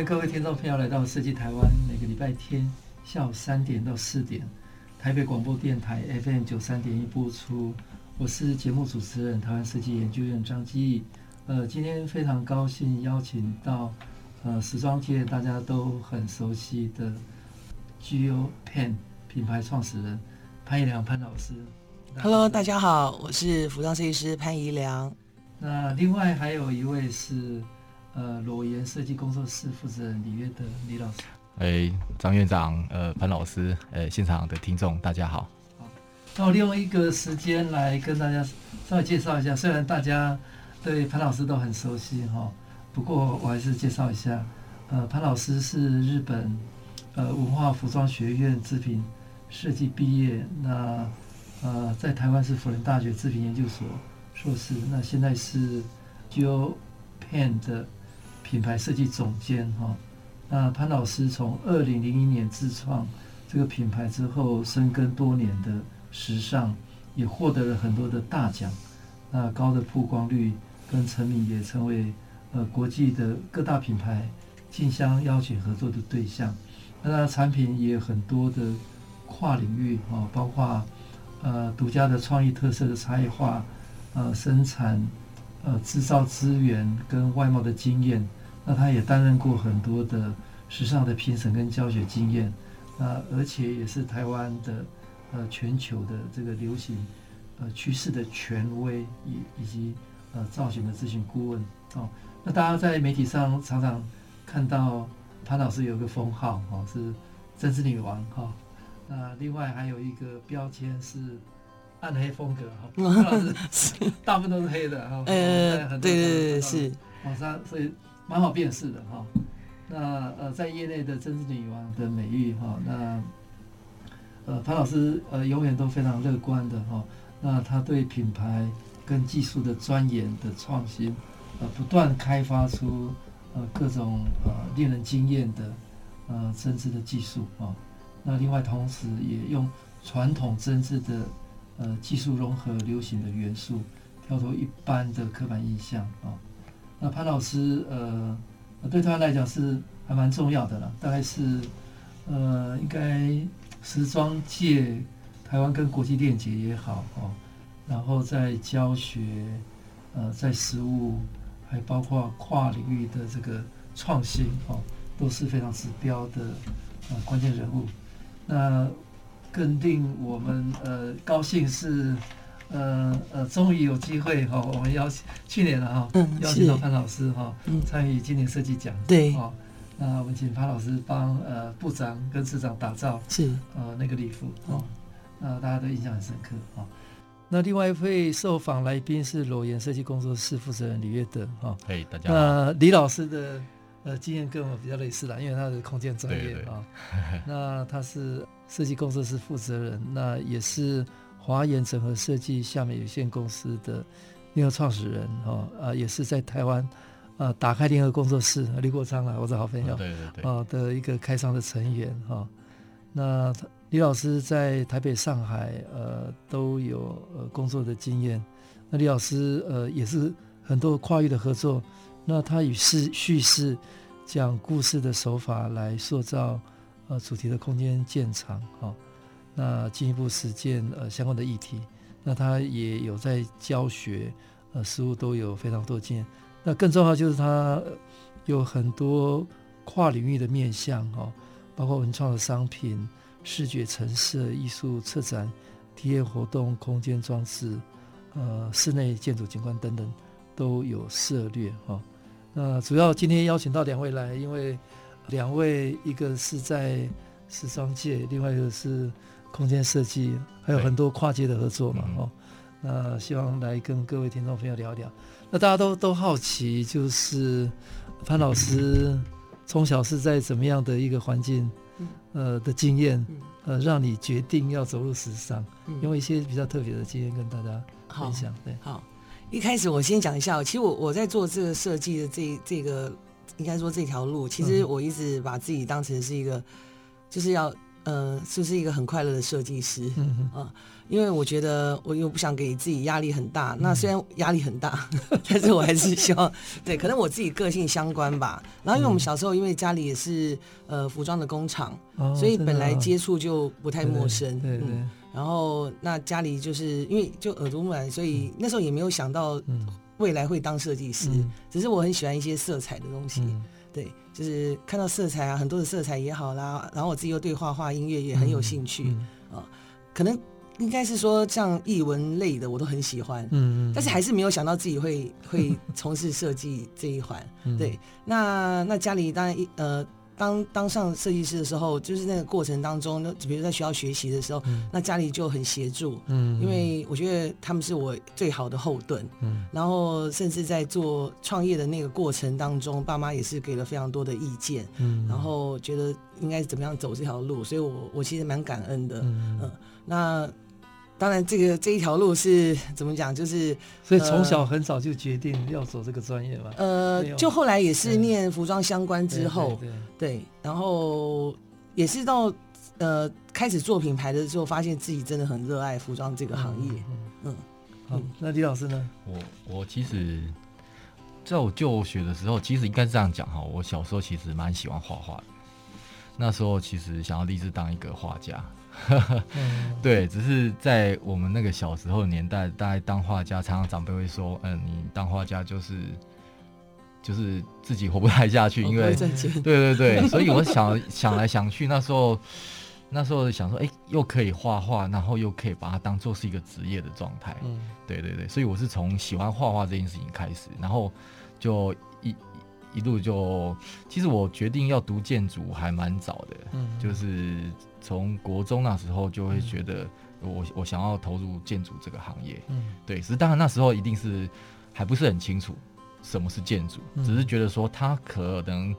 迎各位听众朋友来到设计台湾，每个礼拜天下午三点到四点，台北广播电台 FM 九三点一播出。我是节目主持人，台湾设计研究院张基义。呃，今天非常高兴邀请到呃时装界大家都很熟悉的 Gio Pen 品牌创始人潘怡良潘老师。Hello，大家好，我是服装设计师潘怡良。那另外还有一位是呃裸颜设计工作室负责人李约德李老师。哎，张院长，呃，潘老师，呃，现场的听众大家好。好那我利用一个时间来跟大家稍微介绍一下，虽然大家对潘老师都很熟悉哈，不过我还是介绍一下。呃，潘老师是日本呃文化服装学院制品设计毕业，那呃在台湾是辅仁大学制品研究所硕士，那现在是 j o p a n 的品牌设计总监哈。那潘老师从二零零一年自创这个品牌之后，深耕多年的。时尚也获得了很多的大奖，那高的曝光率跟成名也成为呃国际的各大品牌竞相邀请合作的对象。那它产品也有很多的跨领域哈，包括呃独家的创意特色的差异化，呃生产呃制造资源跟外贸的经验。那他也担任过很多的时尚的评审跟教学经验，那，而且也是台湾的。呃，全球的这个流行呃趋势的权威以以及呃造型的咨询顾问哦，那大家在媒体上常常看到潘老师有个封号哈、哦，是针织女王哈、哦，那另外还有一个标签是暗黑风格哈，老师大部分都是黑的哈，呃、哦，对对对是，网上所以蛮好辨识的哈、哦，那呃在业内的针织女王的美誉哈、哦，那。呃，潘老师呃永远都非常乐观的哈、哦，那他对品牌跟技术的钻研的创新，呃，不断开发出呃各种呃令人惊艳的呃针织的技术啊、哦，那另外同时也用传统针织的呃技术融合流行的元素，跳脱一般的刻板印象啊、哦，那潘老师呃对他来讲是还蛮重要的了，大概是呃应该。时装界，台湾跟国际链接也好哦，然后在教学，呃，在实务，还包括跨领域的这个创新哦，都是非常指标的呃关键人物。那更令我们呃高兴是，呃呃，终于有机会哈、哦，我们邀请去年了哈，嗯、邀请到潘老师哈、嗯、参与今年设计奖对哦。那我们请潘老师帮呃部长跟市长打造是呃那个礼服哦，那大家都印象很深刻哈、哦。那另外一位受访来宾是裸岩设计工作室负责人李月德哈。嘿、哦，大家好。那李老师的呃经验跟我比较类似啦，因为他是空间专业啊。那他是设计工作室负责人，那也是华研整合设计下面有限公司的联合创始人哈啊，也是在台湾。啊，打开联合工作室，李国昌啊，我的好朋友，对对对，啊的一个开商的成员哈。那李老师在台北、上海呃都有呃工作的经验。那李老师呃也是很多跨域的合作。那他以叙叙事讲故事的手法来塑造呃主题的空间建场哈。那进一步实践呃相关的议题。那他也有在教学呃实务都有非常多经验。那更重要就是他有很多跨领域的面向哦，包括文创的商品、视觉陈设、艺术策展、体验活动、空间装置、呃室内建筑景观等等都有涉猎哈。那主要今天邀请到两位来，因为两位一个是在时装界，另外一个是空间设计，还有很多跨界的合作嘛哦。那希望来跟各位听众朋友聊聊。那大家都都好奇，就是潘老师 从小是在怎么样的一个环境，呃的经验，呃，让你决定要走入时尚，用一些比较特别的经验跟大家分享。对，好，一开始我先讲一下，其实我我在做这个设计的这这个，应该说这条路，其实我一直把自己当成是一个，就是要。呃，就是一个很快乐的设计师，嗯哼、呃、因为我觉得我又不想给自己压力很大。嗯、那虽然压力很大，但是我还是希望，对，可能我自己个性相关吧。然后因为我们小时候，因为家里也是呃服装的工厂，哦、所以本来接触就不太陌生，对，对，对，对、嗯。然后那家里就是因为就耳濡目染，所以那时候也没有想到未来会当设计师，嗯、只是我很喜欢一些色彩的东西。嗯对，就是看到色彩啊，很多的色彩也好啦，然后我自己又对画画、音乐也很有兴趣可能应该是说像艺文类的我都很喜欢，嗯嗯，但是还是没有想到自己会会从事设计这一环。嗯、对，那那家里当然一呃。当当上设计师的时候，就是那个过程当中，那比如在学校学习的时候，嗯、那家里就很协助，嗯，因为我觉得他们是我最好的后盾，嗯，然后甚至在做创业的那个过程当中，爸妈也是给了非常多的意见，嗯，然后觉得应该怎么样走这条路，所以我我其实蛮感恩的，嗯，嗯，那。当然，这个这一条路是怎么讲？就是所以从小很早就决定要走这个专业嘛。呃，就后来也是念服装相关之后，对，对，对，对，然后也是到呃开始做品牌的时候，发现自己真的很热爱服装这个行业。嗯，嗯好，那李老师呢？我我其实在我就学的时候，其实应该是这样讲哈。我小时候其实蛮喜欢画画的，那时候其实想要立志当一个画家。对，只是在我们那个小时候的年代，大概当画家，常常长辈会说：“嗯，你当画家就是就是自己活不太下去，因为对对对。”所以我想想来想去，那时候那时候想说：“哎，又可以画画，然后又可以把它当做是一个职业的状态。”嗯，对对对。所以我是从喜欢画画这件事情开始，然后就一一路就，其实我决定要读建筑还蛮早的，嗯，就是。从国中那时候就会觉得我我想要投入建筑这个行业，嗯，对，只是当然那时候一定是还不是很清楚什么是建筑，只是觉得说它可能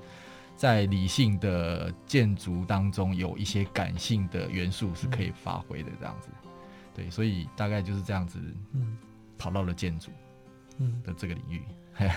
在理性的建筑当中有一些感性的元素是可以发挥的这样子，对，所以大概就是这样子，嗯，跑到了建筑，嗯。的这个领域，嘿。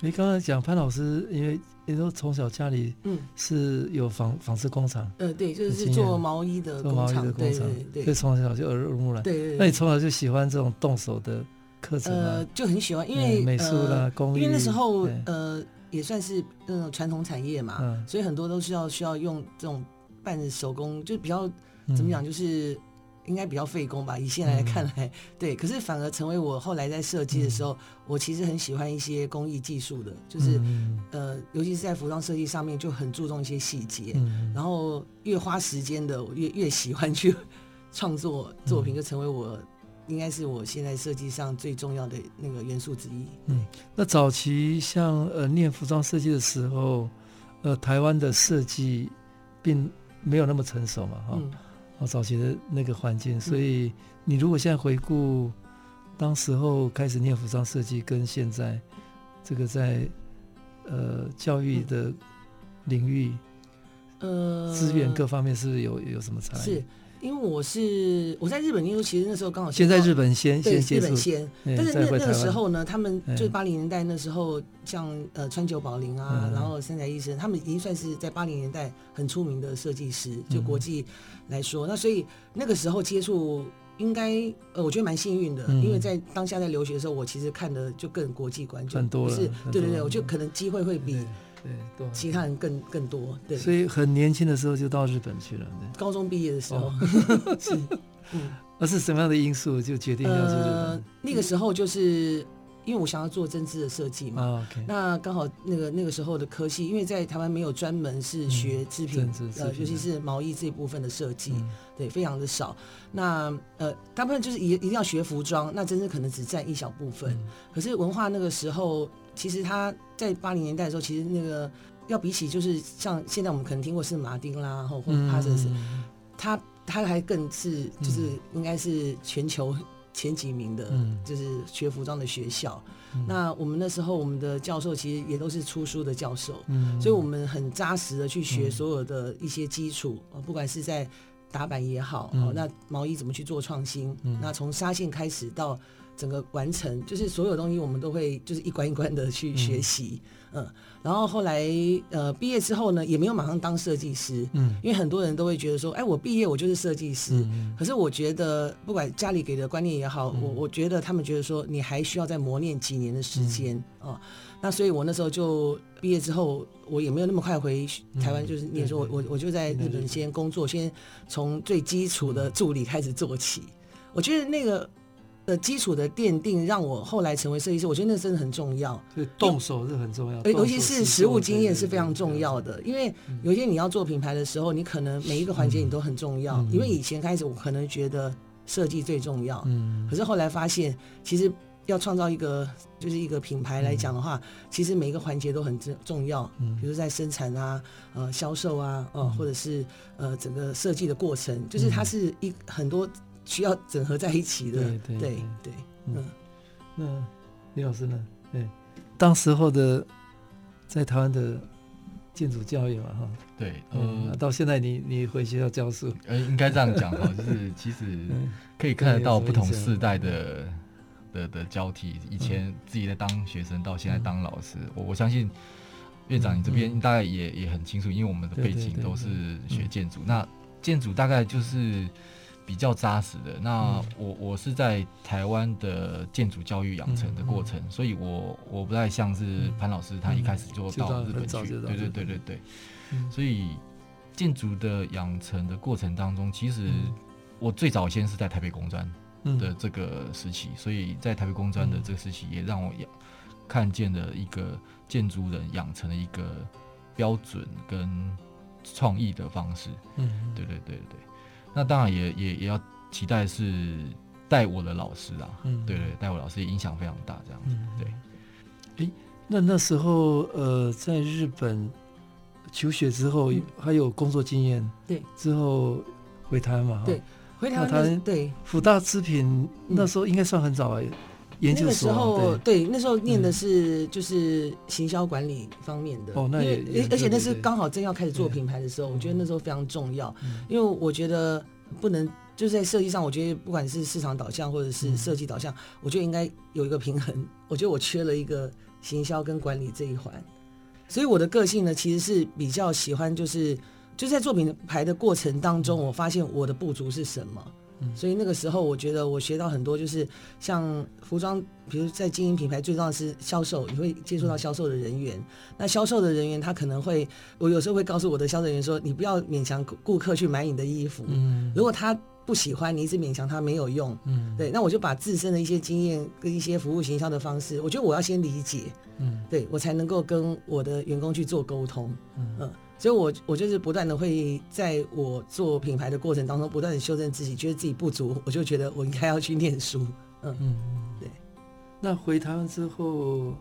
你刚才讲潘老师，因为你说从小家里嗯是有纺纺织工厂，呃对，就是做毛衣的工厂，对对对，所以从小就耳濡目染。对对，那你从小就喜欢这种动手的课程吗？呃，就很喜欢，因为美术啦、工艺，因为那时候呃也算是那种传统产业嘛，所以很多都是要需要用这种半手工，就比较怎么讲，就是。应该比较费工吧，以现在来看来，嗯、对。可是反而成为我后来在设计的时候，嗯、我其实很喜欢一些工艺技术的，就是、嗯、呃，尤其是在服装设计上面就很注重一些细节。嗯、然后越花时间的，我越越喜欢去 创作作品，就成为我、嗯、应该是我现在设计上最重要的那个元素之一。嗯，那早期像呃念服装设计的时候，呃，台湾的设计并没有那么成熟嘛，哈、嗯。哦，早期的那个环境，所以你如果现在回顾，当时候开始念服装设计，跟现在这个在呃教育的领域，呃资源各方面，是不是有有什么差异？因为我是我在日本，因为其实那时候刚好先在日本先对先日本先，但是那那个时候呢，他们就是八零年代那时候，像呃川久保玲啊，然后三宅一生，他们已经算是在八零年代很出名的设计师，就国际来说，那所以那个时候接触应该呃，我觉得蛮幸运的，因为在当下在留学的时候，我其实看的就更国际观，就不是对对对，我觉得可能机会会比。对，其他人更更多，对，所以很年轻的时候就到日本去了。高中毕业的时候，是，嗯，而是什么样的因素就决定要去日本？呃，那个时候就是因为我想要做针织的设计嘛，那刚好那个那个时候的科系，因为在台湾没有专门是学织品，呃，尤其是毛衣这一部分的设计，对，非常的少。那呃，大部分就是一一定要学服装，那针织可能只占一小部分。可是文化那个时候。其实他在八零年代的时候，其实那个要比起就是像现在我们可能听过是马丁啦，或或者帕森斯，他他还更是就是应该是全球前几名的，嗯、就是学服装的学校。嗯、那我们那时候我们的教授其实也都是出书的教授，嗯，所以我们很扎实的去学所有的一些基础，嗯、不管是在打版也好，那毛衣怎么去做创新，嗯、那从纱线开始到整个完成，就是所有东西我们都会就是一关一关的去学习，嗯。嗯然后后来，呃，毕业之后呢，也没有马上当设计师，嗯，因为很多人都会觉得说，哎，我毕业我就是设计师，嗯，可是我觉得，不管家里给的观念也好，嗯、我我觉得他们觉得说，你还需要再磨练几年的时间，嗯、哦，那所以我那时候就毕业之后，我也没有那么快回台湾，就是念书，我我我就在日本先工作，先从最基础的助理开始做起，我觉得那个。的基础的奠定，让我后来成为设计师，我觉得那真的很重要。对，动手是很重要，尤其是实物经验是非常重要的。因为有些你要做品牌的时候，你可能每一个环节你都很重要。因为以前开始，我可能觉得设计最重要，嗯，可是后来发现，其实要创造一个就是一个品牌来讲的话，其实每一个环节都很重重要。嗯，比如在生产啊，呃，销售啊，呃，或者是呃整个设计的过程，就是它是一很多。需要整合在一起的，对对对，对，嗯，那李老师呢？对，当时候的在台湾的建筑教育嘛，哈，对，呃，到现在你你回学校教书，呃，应该这样讲哈，就是其实 可以看得到不同世代的的的交替，以前自己在当学生，到现在当老师，我我相信院长你这边大概也也很清楚，因为我们的背景都是学建筑，那建筑大概就是。比较扎实的。那我我是在台湾的建筑教育养成的过程，所以我我不太像是潘老师，他一开始就到日本去。对对对对对。所以建筑的养成的过程当中，其实我最早先是在台北工专的这个时期，所以在台北工专的这个时期，也让我养看见了一个建筑人养成的一个标准跟创意的方式。嗯，对对对对。那当然也也也要期待是带我的老师啊，嗯，对对，带我老师影响非常大，这样子，对。诶，那那时候呃，在日本求学之后，还有工作经验，对，之后回台湾嘛，对，回台湾，对，福大织品那时候应该算很早哎，研究所，那时候对，那时候念的是就是行销管理方面的，哦，那也，而且那是刚好正要开始做品牌的时候，我觉得那时候非常重要，因为我觉得。不能就是在设计上，我觉得不管是市场导向或者是设计导向，嗯、我觉得应该有一个平衡。我觉得我缺了一个行销跟管理这一环，所以我的个性呢，其实是比较喜欢就是就是在做品牌的过程当中，我发现我的不足是什么。所以那个时候，我觉得我学到很多，就是像服装，比如在经营品牌，最重要的是销售，你会接触到销售的人员。那销售的人员，他可能会，我有时候会告诉我的销售人员说，你不要勉强顾客去买你的衣服。嗯。如果他不喜欢，你一直勉强他没有用。嗯。对，那我就把自身的一些经验跟一些服务行销的方式，我觉得我要先理解。嗯。对，我才能够跟我的员工去做沟通。嗯。所以我，我我就是不断的会在我做品牌的过程当中，不断的修正自己，觉得自己不足，我就觉得我应该要去念书。嗯嗯，对。那回台湾之后。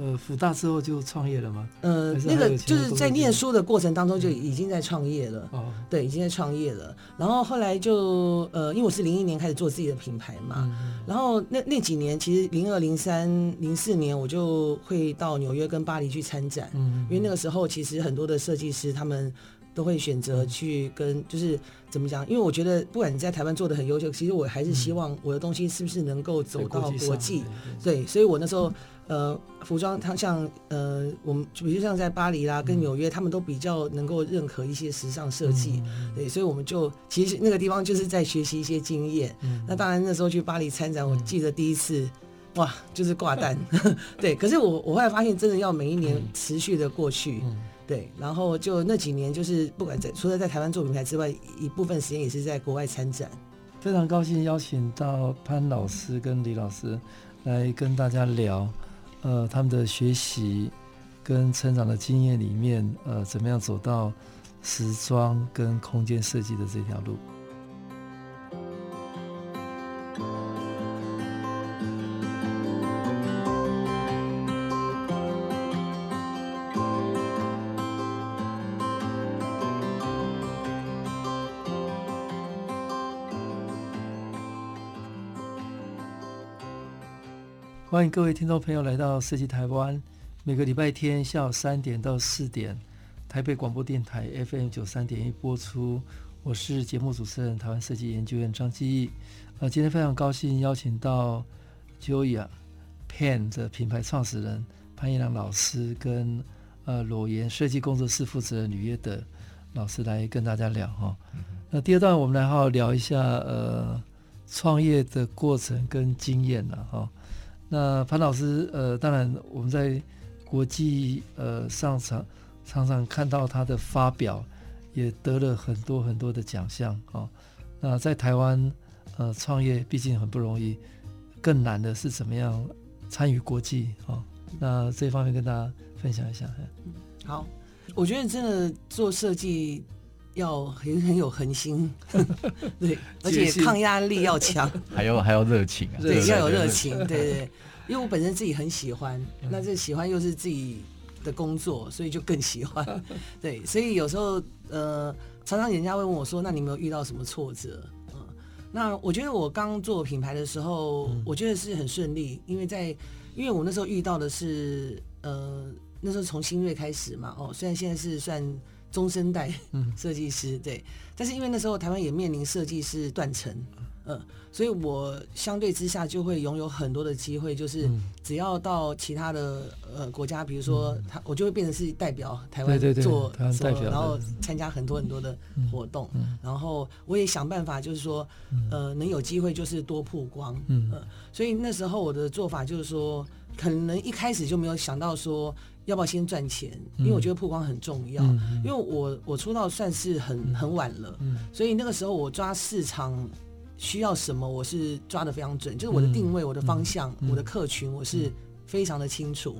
呃，辅大之后就创业了吗？呃，那个就是在念书的过程当中就已经在创业了。哦，对，已经在创业了。然后后来就呃，因为我是零一年开始做自己的品牌嘛，然后那那几年其实零二、零三、零四年我就会到纽约跟巴黎去参展。嗯，因为那个时候其实很多的设计师他们都会选择去跟，就是怎么讲？因为我觉得不管你在台湾做的很优秀，其实我还是希望我的东西是不是能够走到国际。对，所以我那时候。呃，服装它像呃，我们比如像在巴黎啦，跟纽约，他们都比较能够认可一些时尚设计，嗯、对，所以我们就其实那个地方就是在学习一些经验。嗯、那当然那时候去巴黎参展，我记得第一次，嗯、哇，就是挂单，嗯、对。可是我我后来发现，真的要每一年持续的过去，嗯、对，然后就那几年就是不管在除了在台湾做品牌之外，一部分时间也是在国外参展。非常高兴邀请到潘老师跟李老师来跟大家聊。呃，他们的学习跟成长的经验里面，呃，怎么样走到时装跟空间设计的这条路？欢迎各位听众朋友来到设计台湾，每个礼拜天下午三点到四点，台北广播电台 FM 九三点一播出。我是节目主持人台湾设计研究院张基义。呃，今天非常高兴邀请到 Joya Pen 的品牌创始人潘一良老师跟呃裸颜设计工作室负责人吕约德老师来跟大家聊哈。那第二段我们来好好聊一下呃创业的过程跟经验了哈。那潘老师，呃，当然我们在国际呃上场常常看到他的发表，也得了很多很多的奖项啊、那在台湾呃创业毕竟很不容易，更难的是怎么样参与国际啊、那这方面跟大家分享一下。好，我觉得真的做设计要很很有恒心，对，而且抗压力要强，还要还要热情啊，对，要有热情，对对。对。因为我本身自己很喜欢，那这喜欢又是自己的工作，所以就更喜欢。对，所以有时候呃，常常人家会问我说：“那你有没有遇到什么挫折？”嗯，那我觉得我刚做品牌的时候，我觉得是很顺利，因为在因为我那时候遇到的是呃，那时候从新锐开始嘛，哦，虽然现在是算中生代设计师，对，但是因为那时候台湾也面临设计师断层。嗯，所以我相对之下就会拥有很多的机会，就是只要到其他的呃国家，比如说他，我就会变成是代表台湾做然后参加很多很多的活动，然后我也想办法，就是说呃能有机会就是多曝光，嗯，所以那时候我的做法就是说，可能一开始就没有想到说要不要先赚钱，因为我觉得曝光很重要，因为我我出道算是很很晚了，所以那个时候我抓市场。需要什么，我是抓的非常准，就是我的定位、我的方向、我的客群，我是非常的清楚。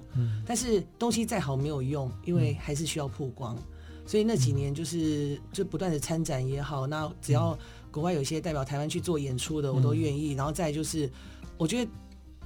但是东西再好没有用，因为还是需要曝光。所以那几年就是就不断的参展也好，那只要国外有些代表台湾去做演出的，我都愿意。然后再就是，我觉得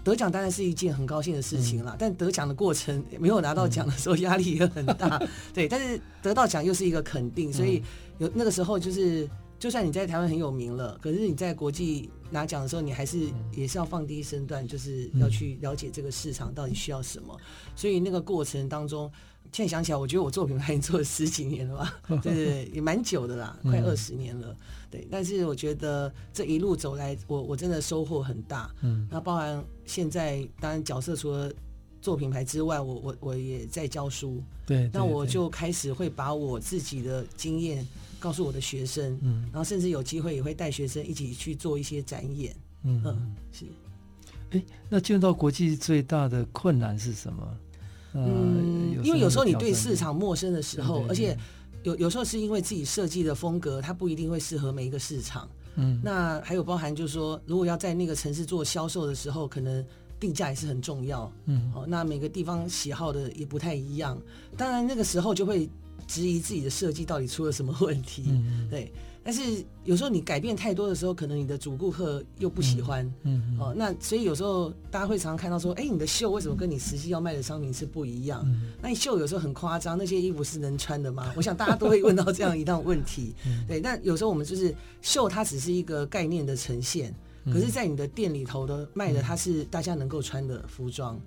得奖当然是一件很高兴的事情啦，但得奖的过程没有拿到奖的时候压力也很大。对，但是得到奖又是一个肯定，所以有那个时候就是。就算你在台湾很有名了，可是你在国际拿奖的时候，你还是也是要放低身段，就是要去了解这个市场到底需要什么。所以那个过程当中，现在想起来，我觉得我做品牌已经做了十几年了吧？对对对，也蛮久的啦，快二十年了。对，但是我觉得这一路走来，我我真的收获很大。嗯，那包含现在当然角色除了做品牌之外，我我我也在教书。对，那我就开始会把我自己的经验。告诉我的学生，嗯，然后甚至有机会也会带学生一起去做一些展演，嗯，嗯是。哎，那进入到国际最大的困难是什么？嗯，因为有时候你对市场陌生的时候，对对对，而且有有时候是因为自己设计的风格，它不一定会适合每一个市场。嗯，那还有包含就是说，如果要在那个城市做销售的时候，可能定价也是很重要。嗯，哦，那每个地方喜好的也不太一样，当然那个时候就会。质疑自己的设计到底出了什么问题？嗯、对，但是有时候你改变太多的时候，可能你的主顾客又不喜欢。嗯，嗯哦，那所以有时候大家会常常看到说，哎、欸，你的秀为什么跟你实际要卖的商品是不一样？嗯、那你秀有时候很夸张，那些衣服是能穿的吗？我想大家都会问到这样一道问题。对，但有时候我们就是秀，它只是一个概念的呈现，可是，在你的店里头的卖的，它是大家能够穿的服装。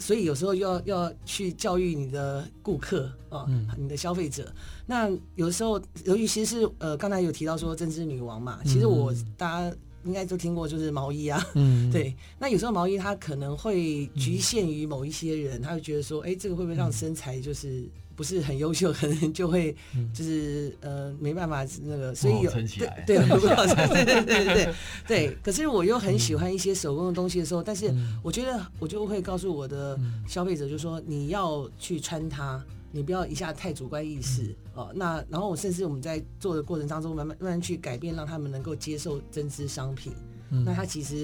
所以有时候要要去教育你的顾客啊，嗯、你的消费者。那有的时候，由于其实是呃，刚才有提到说针织女王嘛，其实我大家应该都听过，就是毛衣啊。嗯，对。那有时候毛衣它可能会局限于某一些人，他会觉得说，哎、欸，这个会不会让身材就是。不是很优秀，可能就会就是呃没办法那个，所以有对对，不要穿对对对对。可是我又很喜欢一些手工的东西的时候，但是我觉得我就会告诉我的消费者，就说你要去穿它，你不要一下太主观意识哦。那然后我甚至我们在做的过程当中，慢慢慢慢去改变，让他们能够接受针织商品。那它其实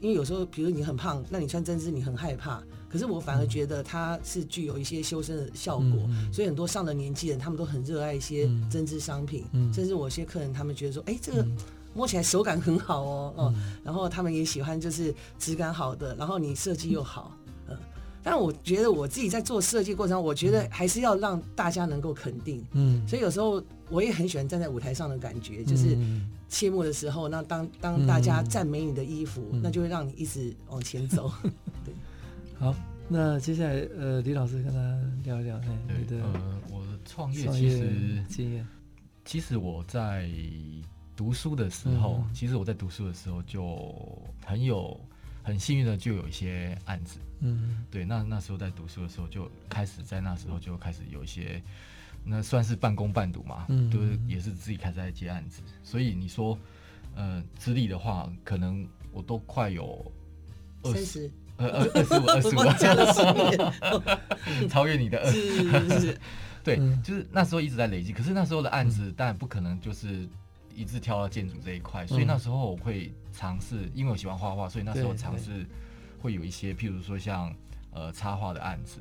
因为有时候，比如你很胖，那你穿针织你很害怕。可是我反而觉得它是具有一些修身的效果，嗯、所以很多上了年纪人，他们都很热爱一些针织商品，嗯、甚至我一些客人，他们觉得说，哎、欸，这个摸起来手感很好哦，哦、嗯，然后他们也喜欢就是质感好的，然后你设计又好，嗯，但我觉得我自己在做设计过程，我觉得还是要让大家能够肯定，嗯，所以有时候我也很喜欢站在舞台上的感觉，就是谢幕的时候，那当当大家赞美你的衣服，嗯、那就会让你一直往前走，对。好，那接下来呃，李老师跟他聊一聊，哎，你的呃，我的创业其实经验，其实我在读书的时候，嗯、其实我在读书的时候就很有很幸运的就有一些案子，嗯，对，那那时候在读书的时候就开始在那时候就开始有一些。那算是半工半读嘛，嗯，就是也是自己开始在接案子，所以你说，呃，资历的话，可能我都快有二十，呃，二二十五，二十五，超越你的二。十，对，就是那时候一直在累积，可是那时候的案子当然不可能就是一直跳到建筑这一块，所以那时候我会尝试，因为我喜欢画画，所以那时候尝试会有一些，譬如说像呃插画的案子。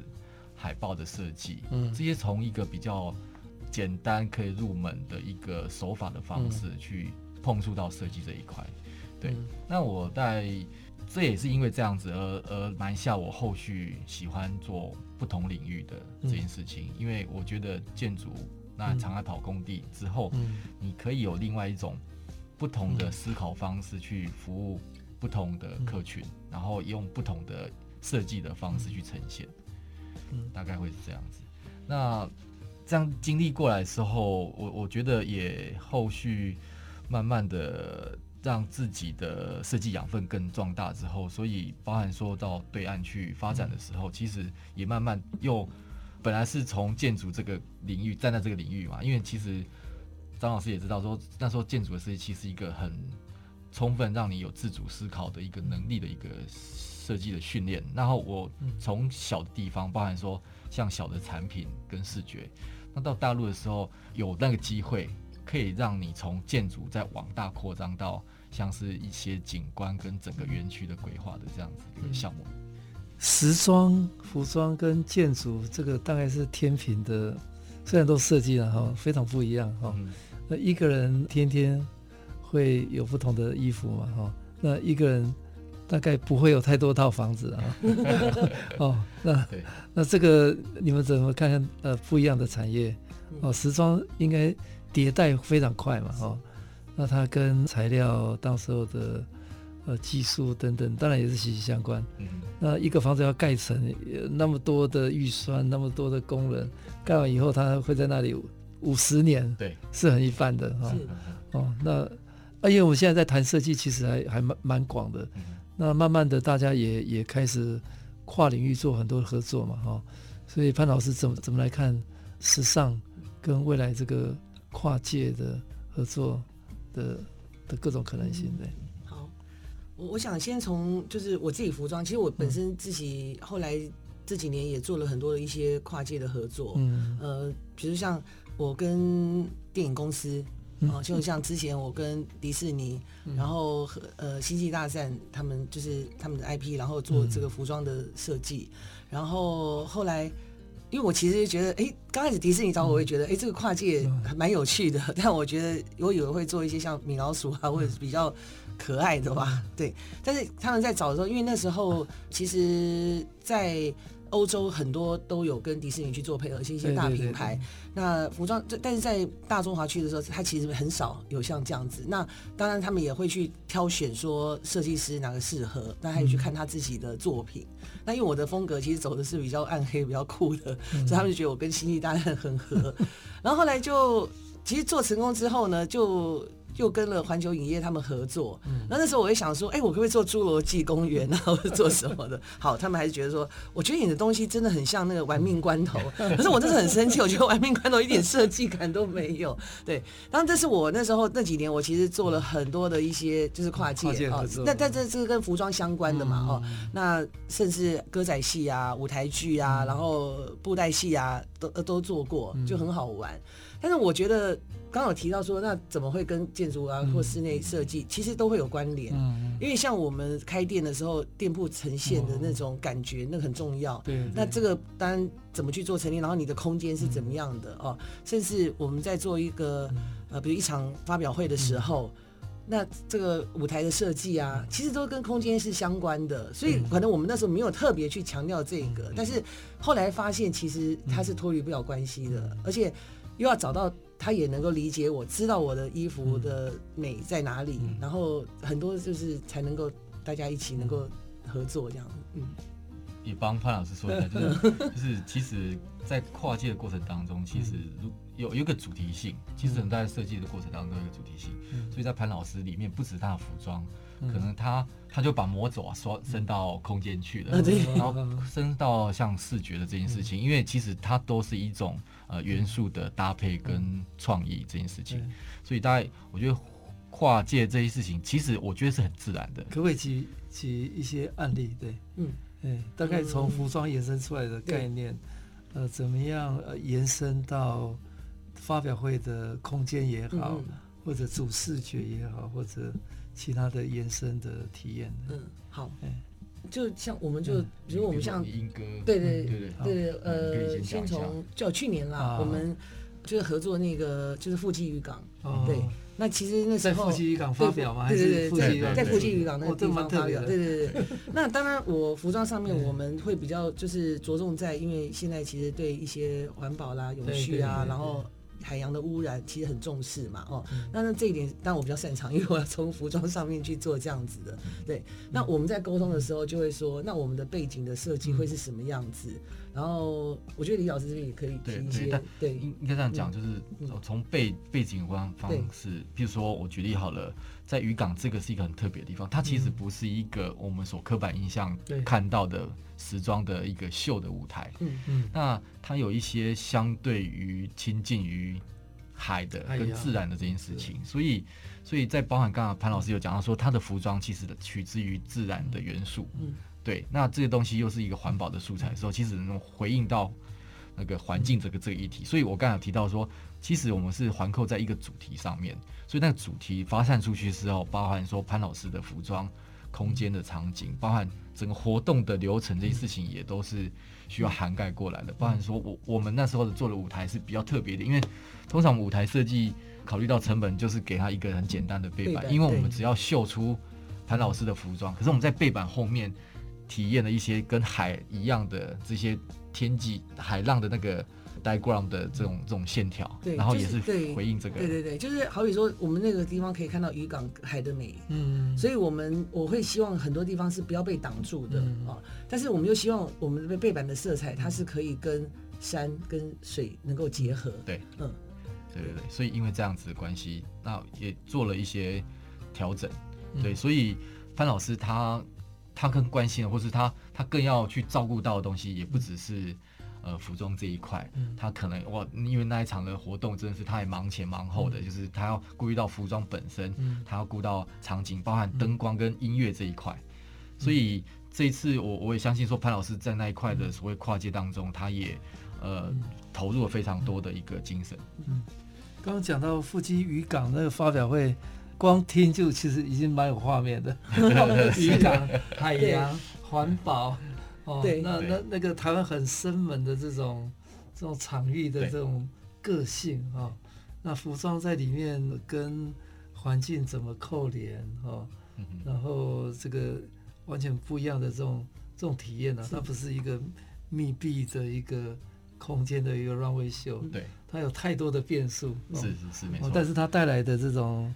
海报的设计，嗯，这些从一个比较简单可以入门的一个手法的方式去碰触到设计这一块，对。那我在这也是因为这样子而而埋下我后续喜欢做不同领域的这件事情，因为我觉得建筑那常爱跑工地之后，你可以有另外一种不同的思考方式去服务不同的客群，然后用不同的设计的方式去呈现。大概会是这样子。那这样经历过来之后，我我觉得也后续慢慢的让自己的设计养分更壮大之后，所以包含说到对岸去发展的时候，其实也慢慢又本来是从建筑这个领域站在这个领域嘛，因为其实张老师也知道说，那时候建筑的设计其实一个很充分让你有自主思考的一个能力的一个。设计的训练，然后我从小的地方，包含说像小的产品跟视觉，那到大陆的时候有那个机会，可以让你从建筑再往大扩张到像是一些景观跟整个园区的规划的这样子一个项目。时装、服装跟建筑这个大概是天平的，虽然都设计了哈，非常不一样哈。那一个人天天会有不同的衣服嘛哈，那一个人。大概不会有太多套房子啊。哦，那那这个你们怎么看看？呃，不一样的产业哦，时装应该迭代非常快嘛。哦，那它跟材料到时候的呃技术等等，当然也是息息相关。嗯那一个房子要盖成那么多的预算，那么多的工人，盖完以后，它会在那里五十年，对，是很一般的哈。哦，那啊，因为我们现在在谈设计，其实还还蛮蛮广的。那慢慢的，大家也也开始跨领域做很多合作嘛，哈。所以潘老师怎么怎么来看时尚跟未来这个跨界的合作的的各种可能性？对。好，我我想先从就是我自己服装，其实我本身自己后来这几年也做了很多的一些跨界的合作，嗯，呃，比如像我跟电影公司。哦，就像之前我跟迪士尼，嗯、然后和呃星际大战他们就是他们的 IP，然后做这个服装的设计，嗯、然后后来，因为我其实觉得，哎，刚开始迪士尼找我，我也觉得，哎，这个跨界还蛮有趣的，嗯、但我觉得我以为会做一些像米老鼠啊，或者是比较可爱的吧，对。但是他们在找的时候，因为那时候其实，在欧洲很多都有跟迪士尼去做配合，是一些大品牌。对对对对，那服装，但是在大中华区的时候，它其实很少有像这样子。那当然，他们也会去挑选说设计师哪个适合，那还有去看他自己的作品。嗯、那因为我的风格其实走的是比较暗黑、比较酷的，嗯、所以他们就觉得我跟星际大战很合。然后后来就其实做成功之后呢，就。又跟了环球影业他们合作，嗯，那那时候我也想说，哎、欸，我可不可以做侏罗纪公园啊，或者做什么的？好，他们还是觉得说，我觉得你的东西真的很像那个玩命关头，可是我真的很生气，我觉得玩命关头一点设计感都没有。对，当然这是我那时候那几年，我其实做了很多的一些就是跨界啊，那但这这是跟服装相关的嘛，哦，那甚至歌仔戏啊、舞台剧啊，然后布袋戏啊，都都做过，就很好玩。但是我觉得。刚有提到说，那怎么会跟建筑啊或室内设计其实都会有关联？嗯，因为像我们开店的时候，店铺呈现的那种感觉，那很重要。对，那这个当然怎么去做陈列，然后你的空间是怎么样的哦？甚至我们在做一个呃，比如一场发表会的时候，那这个舞台的设计啊，其实都跟空间是相关的。所以可能我们那时候没有特别去强调这个，但是后来发现其实它是脱离不了关系的，而且又要找到。他也能够理解我，知道我的衣服的美在哪里，嗯、然后很多就是才能够大家一起能够合作这样。嗯，也帮潘老师说一下，就是 就是其实，在跨界的过程当中，其实如有有一个主题性，其实很在设计的过程当中有一个主题性，所以在潘老师里面，不止他的服装，可能他他就把魔爪啊说伸到空间去了，然后伸到像视觉的这件事情，因为其实它都是一种呃元素的搭配跟创意这件事情，所以大概我觉得跨界这些事情，其实我觉得是很自然的。可不可以举举一些案例？对，嗯。哎，大概从服装延伸出来的概念，呃，怎么样呃延伸到发表会的空间也好，或者主视觉也好，或者其他的延伸的体验。嗯，好，哎，就像我们就比如我们像对对对对对，呃，先从就去年啦，我们就是合作那个就是富基渔港，对。那其实那时候在富基渔港发表吗？对对对，在富基渔港那个地方发表。对对对。那当然，我服装上面我们会比较就是着重在，因为现在其实对一些环保啦、永续啊，然后海洋的污染其实很重视嘛。哦，那那这一点当然我比较擅长，因为我要从服装上面去做这样子的。对。那我们在沟通的时候就会说，那我们的背景的设计会是什么样子？然后我觉得李老师这边也可以提一些，对，应应该这样讲，就是从背背景观方式，譬如说我举例好了，在渔港这个是一个很特别的地方，它其实不是一个我们所刻板印象看到的时装的一个秀的舞台，嗯嗯，那它有一些相对于亲近于海的跟自然的这件事情，所以所以在包含刚刚潘老师有讲到说，他的服装其实取之于自然的元素，嗯。对，那这个东西又是一个环保的素材的时候，其实能回应到那个环境这个这个议题。所以我刚才有提到说，其实我们是环扣在一个主题上面，所以那个主题发散出去之后，包含说潘老师的服装、空间的场景，包含整个活动的流程这些事情，也都是需要涵盖过来的。包含说我我们那时候的做的舞台是比较特别的，因为通常舞台设计考虑到成本，就是给他一个很简单的背板，因为我们只要秀出潘老师的服装，可是我们在背板后面。体验了一些跟海一样的这些天际海浪的那个 diagram 的这种这种线条，对，然后也是回应这个，对对对，就是好比说我们那个地方可以看到渔港海的美，嗯，所以我们我会希望很多地方是不要被挡住的啊，但是我们又希望我们的背板的色彩它是可以跟山跟水能够结合，对，嗯，对对对，所以因为这样子的关系，那也做了一些调整，对，所以潘老师他。他更关心的，或是他他更要去照顾到的东西，也不只是呃服装这一块。他可能哇，因为那一场的活动真的是他也忙前忙后的，就是他要顾虑到服装本身，他要顾到场景，包含灯光跟音乐这一块。所以这一次我我也相信说，潘老师在那一块的所谓跨界当中，他也呃投入了非常多的一个精神。嗯，刚刚讲到富基渔港那个发表会。光听就其实已经蛮有画面的，渔港、海洋、环保，哦，那那那个台湾很生猛的这种这种场域的这种个性啊，那服装在里面跟环境怎么扣连哦，然后这个完全不一样的这种这种体验呢，它不是一个密闭的一个空间的一个 runway show，对，它有太多的变数，是是是没错，但是它带来的这种。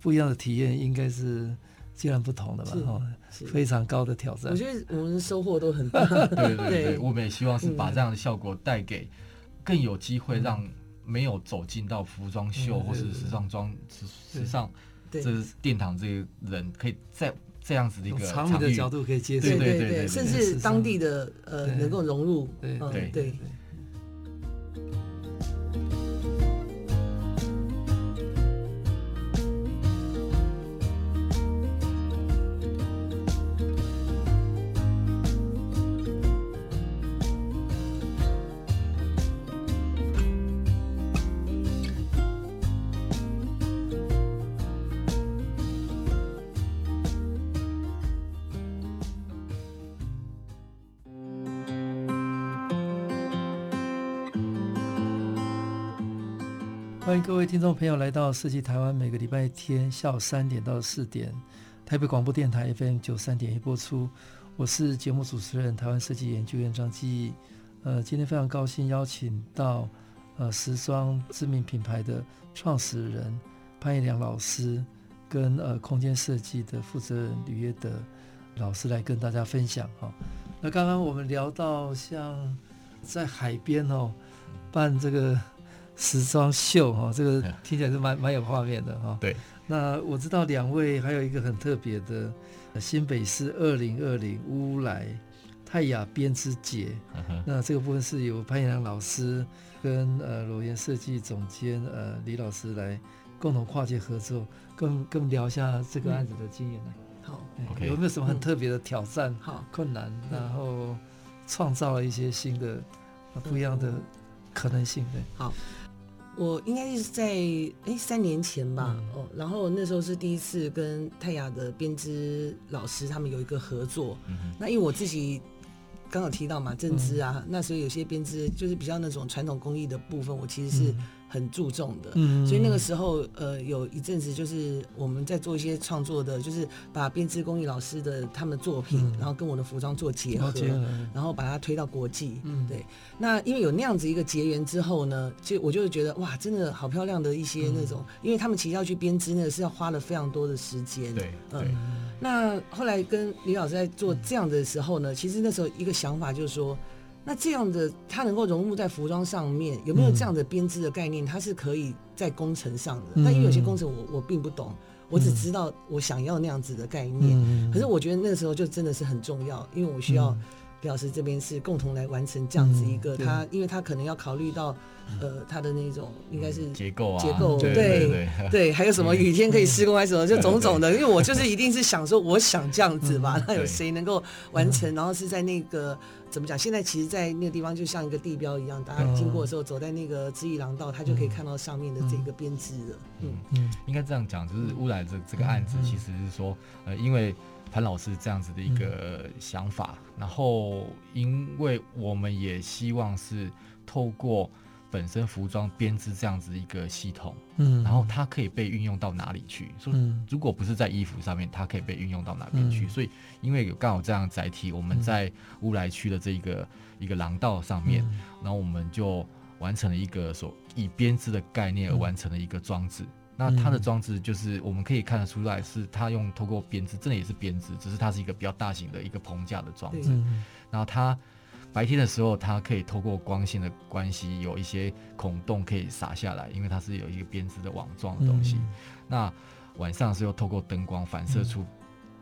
不一样的体验应该是截然不同的吧？哈，非常高的挑战。我觉得我们收获都很大。对对对，我们也希望是把这样的效果带给更有机会让没有走进到服装秀或是时尚装时时尚这殿堂这个人，可以在这样子的一个场域。的角度可以接受，对对对，甚至当地的呃能够融入，对对对。欢迎各位听众朋友来到设计台湾，每个礼拜天下午三点到四点，台北广播电台 FM 九三点一播出。我是节目主持人台湾设计研究院张基义。呃，今天非常高兴邀请到呃时装知名品牌的创始人潘一良老师，跟呃空间设计的负责人吕约德老师来跟大家分享哈。那刚刚我们聊到像在海边哦，办这个时装秀哈，这个听起来是蛮蛮有画面的哈。对。那我知道两位还有一个很特别的新北市二零二零乌来泰雅编织节，那这个部分是由潘延良老师跟呃裸颜设计总监呃李老师来共同跨界合作，跟跟聊一下这个案子的经验呢。好，有没有什么很特别的挑战？好，困难，然后创造了一些新的不一样的可能性。对，好。我应该是在哎三年前吧，嗯、哦，然后那时候是第一次跟泰雅的编织老师他们有一个合作。嗯、那因为我自己刚好提到嘛，针织啊，嗯、那时候有些编织就是比较那种传统工艺的部分，我其实是。很注重的，嗯，所以那个时候，呃，有一阵子就是我们在做一些创作的，就是把编织工艺老师的他们的作品，然后跟我的服装做结合，然后把它推到国际，嗯，对。那因为有那样子一个结缘之后呢，就我就觉得哇，真的好漂亮的一些那种，因为他们其实要去编织，那个是要花了非常多的时间，对，嗯。那后来跟李老师在做这样的时候呢，其实那时候一个想法就是说。那这样的它能够融入在服装上面，有没有这样的编织的概念？它是可以在工程上的。但因为有些工程我我并不懂，我只知道我想要那样子的概念。可是我觉得那个时候就真的是很重要，因为我需要李老师这边是共同来完成这样子一个他，因为他可能要考虑到。呃，他的那种应该是结构啊，结构对对，还有什么雨天可以施工还是什么，就种种的。因为我就是一定是想说，我想这样子吧，那有谁能够完成？然后是在那个怎么讲？现在其实，在那个地方就像一个地标一样，大家经过的时候，走在那个知意廊道，他就可以看到上面的这个编织了。嗯嗯，应该这样讲，就是乌来这这个案子，其实是说，呃，因为潘老师这样子的一个想法，然后因为我们也希望是透过。本身服装编织这样子一个系统，嗯，然后它可以被运用到哪里去？说如果不是在衣服上面，它可以被运用到哪边去？所以因为有刚好这样载体，我们在乌来区的这一个一个廊道上面，然后我们就完成了一个所以编织的概念而完成的一然后装置。那它的装置就是我们可以看得出来，是它用透过编织，真的也是编织，只是它是一个比较大型的一个棚架的装置，然后它。白天的时候，它可以透过光线的关系，有一些孔洞可以洒下来，因为它是有一个编织的网状的东西。嗯、那晚上是又透过灯光反射出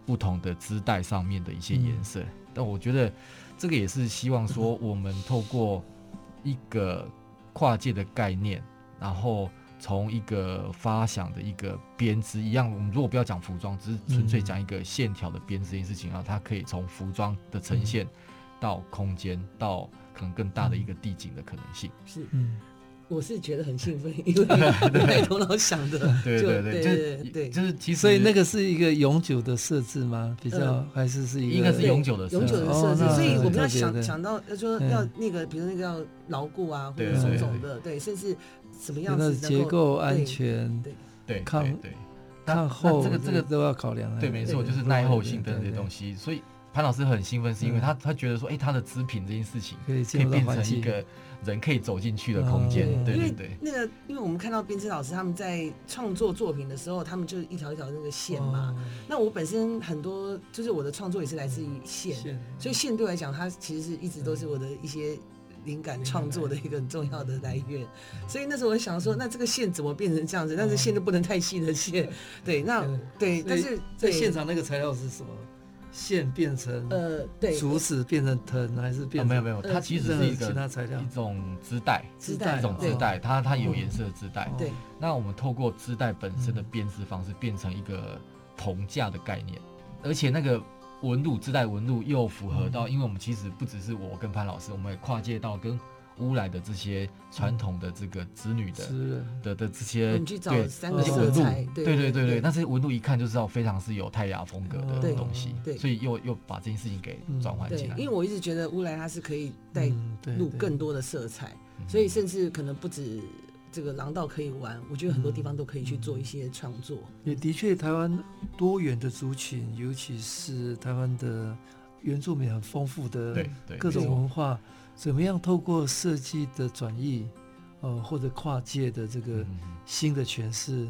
不同的织带上面的一些颜色。嗯、但我觉得这个也是希望说，我们透过一个跨界的概念，然后从一个发想的一个编织一样，我们如果不要讲服装，只是纯粹讲一个线条的编织这件事情啊，它可以从服装的呈现。到空间，到可能更大的一个地景的可能性。是，嗯，我是觉得很兴奋，因为在头脑想的，对对对，对对，就是其实，所以那个是一个永久的设置吗？比较还是是一个应该是永久的永久的设置。所以我们要想想到要说要那个，比如那个要牢固啊，或者种种的，对，甚至什么样子结构安全，对。对抗对抗后，这个这个都要考量。对，没错，就是耐候性等这些东西，所以。潘老师很兴奋，是因为他他觉得说，哎，他的织品这件事情可以变成一个人可以走进去的空间，对对对。那个，因为我们看到编织老师他们在创作作品的时候，他们就是一条一条那个线嘛。那我本身很多就是我的创作也是来自于线，所以线对我来讲，它其实是一直都是我的一些灵感创作的一个很重要的来源。所以那时候我想说，那这个线怎么变成这样子？但是线就不能太细的线，对，那对，但是在现场那个材料是什么？线变成呃，对，竹子变成藤还是变？没有没有，它其实是一个其他材料，一种织带，织带，一种织带，它它有颜色的织带。对，那我们透过织带本身的编织方式，变成一个铜架的概念，而且那个纹路织带纹路又符合到，因为我们其实不只是我跟潘老师，我们也跨界到跟。乌来的这些传统的这个子女的的的这些对这些纹路，对对对对，那这些纹路一看就知道非常是有泰雅风格的东西，对。所以又又把这件事情给转换进来。因为我一直觉得乌来它是可以带入更多的色彩，所以甚至可能不止这个廊道可以玩，我觉得很多地方都可以去做一些创作。也的确，台湾多元的族群，尤其是台湾的原住民很丰富的各种文化。怎么样透过设计的转译，呃，或者跨界的这个新的诠释，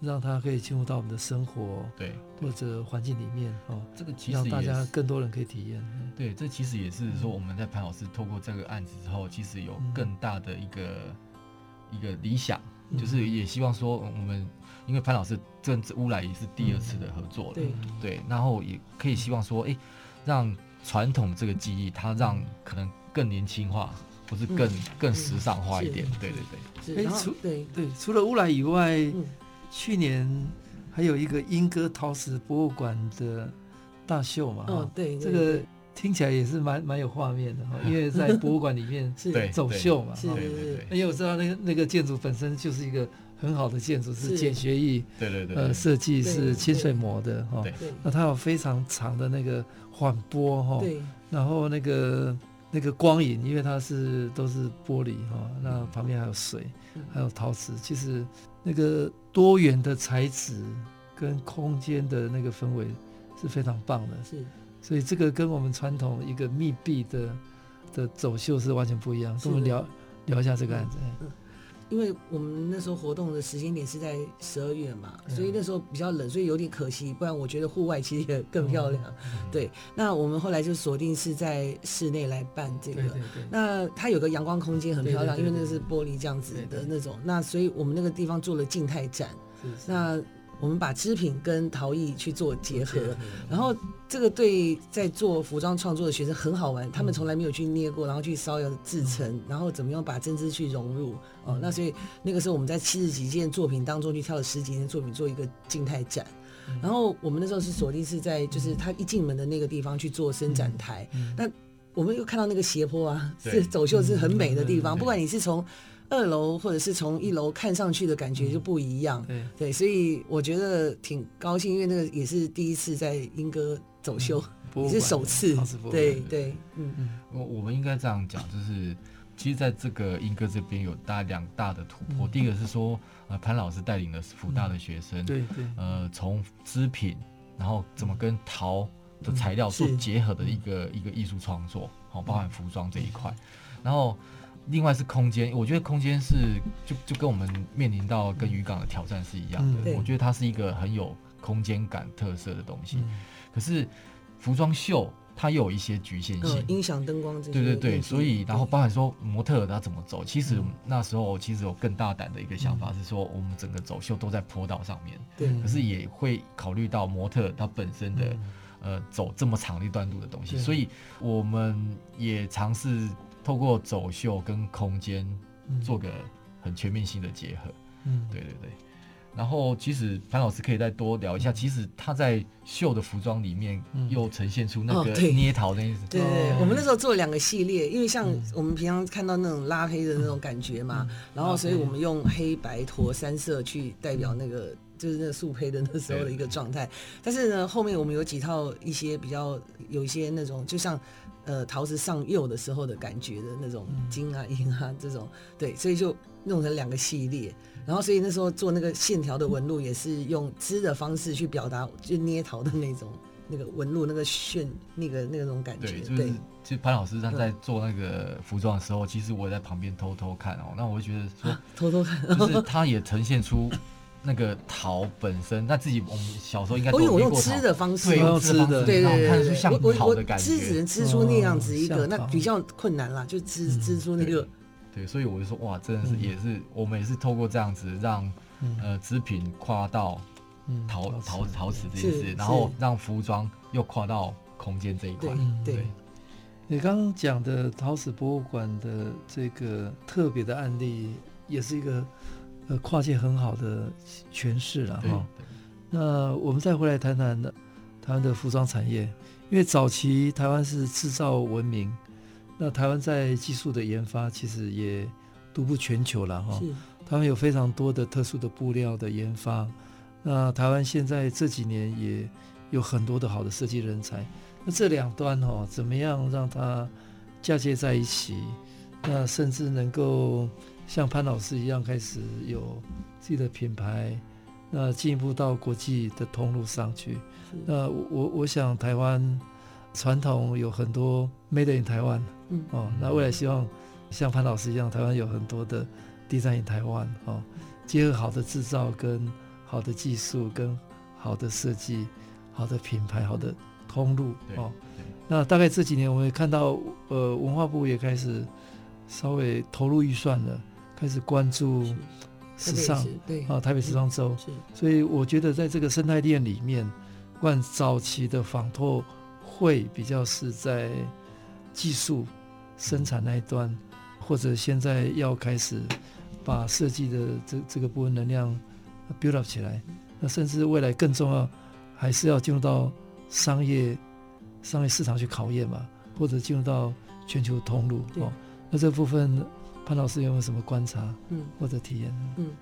让它可以进入到我们的生活，对，或者环境里面哦。这个其实让大家更多人可以体验。对，这其实也是说我们在潘老师透过这个案子之后，其实有更大的一个、嗯、一个理想，就是也希望说我们，因为潘老师这乌来也是第二次的合作了，对。对，然后也可以希望说，哎，让传统这个技艺它让可能更年轻化。或是更、嗯、更时尚化一点，嗯、对对对。哎，除对。对，除了乌来以外，嗯、去年还有一个莺歌陶瓷博物馆的大秀嘛，哦，对，这个听起来也是蛮蛮有画面的哈，因为在博物馆里面走秀嘛，对对对。因为我知道那个那个建筑本身就是一个很好的建筑，是简学艺，对对对，呃，设计是清水模的哈，那它有非常长的那个缓波哈，然后那个。那个光影，因为它是都是玻璃哈，那旁边还有水，还有陶瓷，其实那个多元的材质跟空间的那个氛围是非常棒的。是，所以这个跟我们传统一个密闭的的走秀是完全不一样。跟我们聊聊一下这个案子。嗯因为我们那时候活动的时间点是在十二月嘛，所以那时候比较冷，所以有点可惜。不然我觉得户外其实也更漂亮。对，那我们后来就锁定是在室内来办这个。那它有个阳光空间很漂亮，因为那是玻璃这样子的那种。那所以我们那个地方做了静态展。那我们把织品跟陶艺去做结合，然后这个对在做服装创作的学生很好玩，他们从来没有去捏过，然后去烧窑制成，然后怎么样把针织去融入。哦，那所以那个时候我们在七十几件作品当中去挑了十几件作品做一个静态展，然后我们那时候是锁定是在就是他一进门的那个地方去做伸展台，那我们又看到那个斜坡啊，是走秀是很美的地方，不管你是从。二楼或者是从一楼看上去的感觉就不一样，对。对，所以我觉得挺高兴，因为那个也是第一次在英歌走秀，也是首次，对对，嗯。嗯。我我们应该这样讲，就是其实在这个英歌这边有大两大的突破。第一个是说，呃，潘老师带领的辅大的学生，对对，呃，从织品，然后怎么跟陶的材料做结合的一个一个艺术创作，好，包含服装这一块，然后。另外是空间，我觉得空间是就就跟我们面临到跟渔港的挑战是一样的。嗯、我觉得它是一个很有空间感特色的东西。嗯、可是服装秀它又有一些局限性，音响、灯光这些。对对对，所以然后包含说模特他怎么走，其实那时候其实有更大胆的一个想法是说，我们整个走秀都在坡道上面。对。可是也会考虑到模特他本身的、嗯、呃走这么长的一段路的东西，所以我们也尝试。透过走秀跟空间做个很全面性的结合，嗯，对对对。然后其实潘老师可以再多聊一下，其实他在秀的服装里面又呈现出那个捏陶的意思。对对对，我们那时候做了两个系列，因为像我们平常看到那种拉黑的那种感觉嘛，然后所以我们用黑白驼三色去代表那个就是那个素胚的那时候的一个状态。但是呢，后面我们有几套一些比较有一些那种就像。呃，陶瓷上釉的时候的感觉的那种金啊银啊这种，对，所以就弄成两个系列。然后，所以那时候做那个线条的纹路也是用织的方式去表达，就捏陶的那种那个纹路，那个炫，那个那种感觉。对，就是对其实潘老师他在做那个服装的时候，其实我也在旁边偷偷看哦。那我就觉得说，偷偷看，就是 他也呈现出。那个陶本身，那自己我们小时候应该都我用吃的方式，用吃的，对对对，看出像陶的感觉。吃只能吃出那样子一个，那比较困难啦，就吃吃出那个。对，所以我就说，哇，真的是也是我们也是透过这样子让呃织品跨到陶陶陶瓷这件事，然后让服装又跨到空间这一块。对，你刚刚讲的陶瓷博物馆的这个特别的案例，也是一个。呃，跨界很好的诠释了哈。那我们再回来谈谈台湾的服装产业，因为早期台湾是制造文明，那台湾在技术的研发其实也独步全球了哈。台湾有非常多的特殊的布料的研发，那台湾现在这几年也有很多的好的设计人才。那这两端哈，怎么样让它嫁接在一起？那甚至能够。像潘老师一样开始有自己的品牌，那进一步到国际的通路上去。那我我想台湾传统有很多 Made in 台湾，嗯哦，那未来希望像潘老师一样，台湾有很多的 Design in 台湾哦，结合好的制造跟好的技术跟好的设计、好的品牌、好的通路哦。那大概这几年，我们也看到，呃，文化部也开始稍微投入预算了，开始关注时尚，对啊，台北时装周。所以我觉得在这个生态链里面，万早期的纺拓会比较是在技术生产那一端，或者现在要开始把设计的这这个部分能量 build up 起来。那甚至未来更重要，还是要进入到商业。商业市场去考验嘛，或者进入到全球通路哦。那这部分潘老师有没有什么观察，嗯，或者体验？嗯。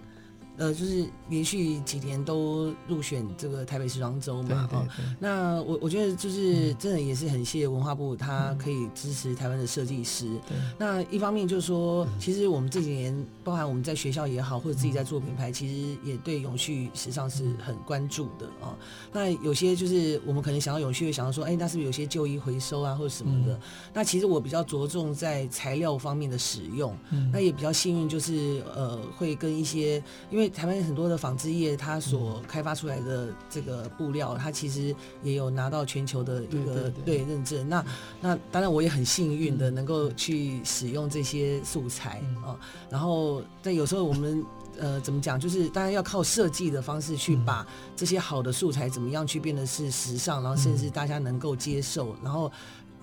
呃，就是连续几年都入选这个台北时装周嘛，哦，那我我觉得就是真的也是很谢谢文化部，他可以支持台湾的设计师。那一方面就是说，其实我们这几年，包含我们在学校也好，或者自己在做品牌，其实也对永续时尚是很关注的啊。那有些就是我们可能想到永续，会想到说，哎，那是不是有些旧衣回收啊，或者什么的？那其实我比较着重在材料方面的使用。那也比较幸运，就是呃，会跟一些因为。台湾很多的纺织业，它所开发出来的这个布料，它其实也有拿到全球的一个对认证。那那当然，我也很幸运的能够去使用这些素材啊。然后，但有时候我们呃怎么讲，就是当然要靠设计的方式去把这些好的素材怎么样去变得是时尚，然后甚至大家能够接受，然后。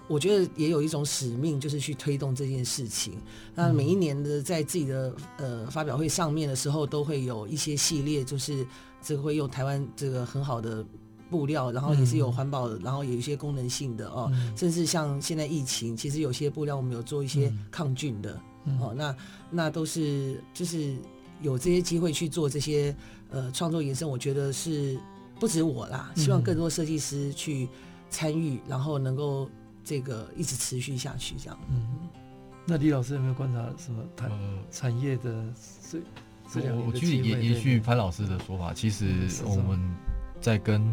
我觉得也有一种使命，就是去推动这件事情。那每一年的在自己的呃发表会上面的时候，都会有一些系列，就是这个会用台湾这个很好的布料，然后也是有环保的，然后有一些功能性的哦，甚至像现在疫情，其实有些布料我们有做一些抗菌的哦。那那都是就是有这些机会去做这些呃创作延伸，我觉得是不止我啦，希望更多设计师去参与，然后能够。这个一直持续下去，这样。嗯，那李老师有没有观察什么产产业的这这两年的机会？我我延续潘老师的说法，其实我们在跟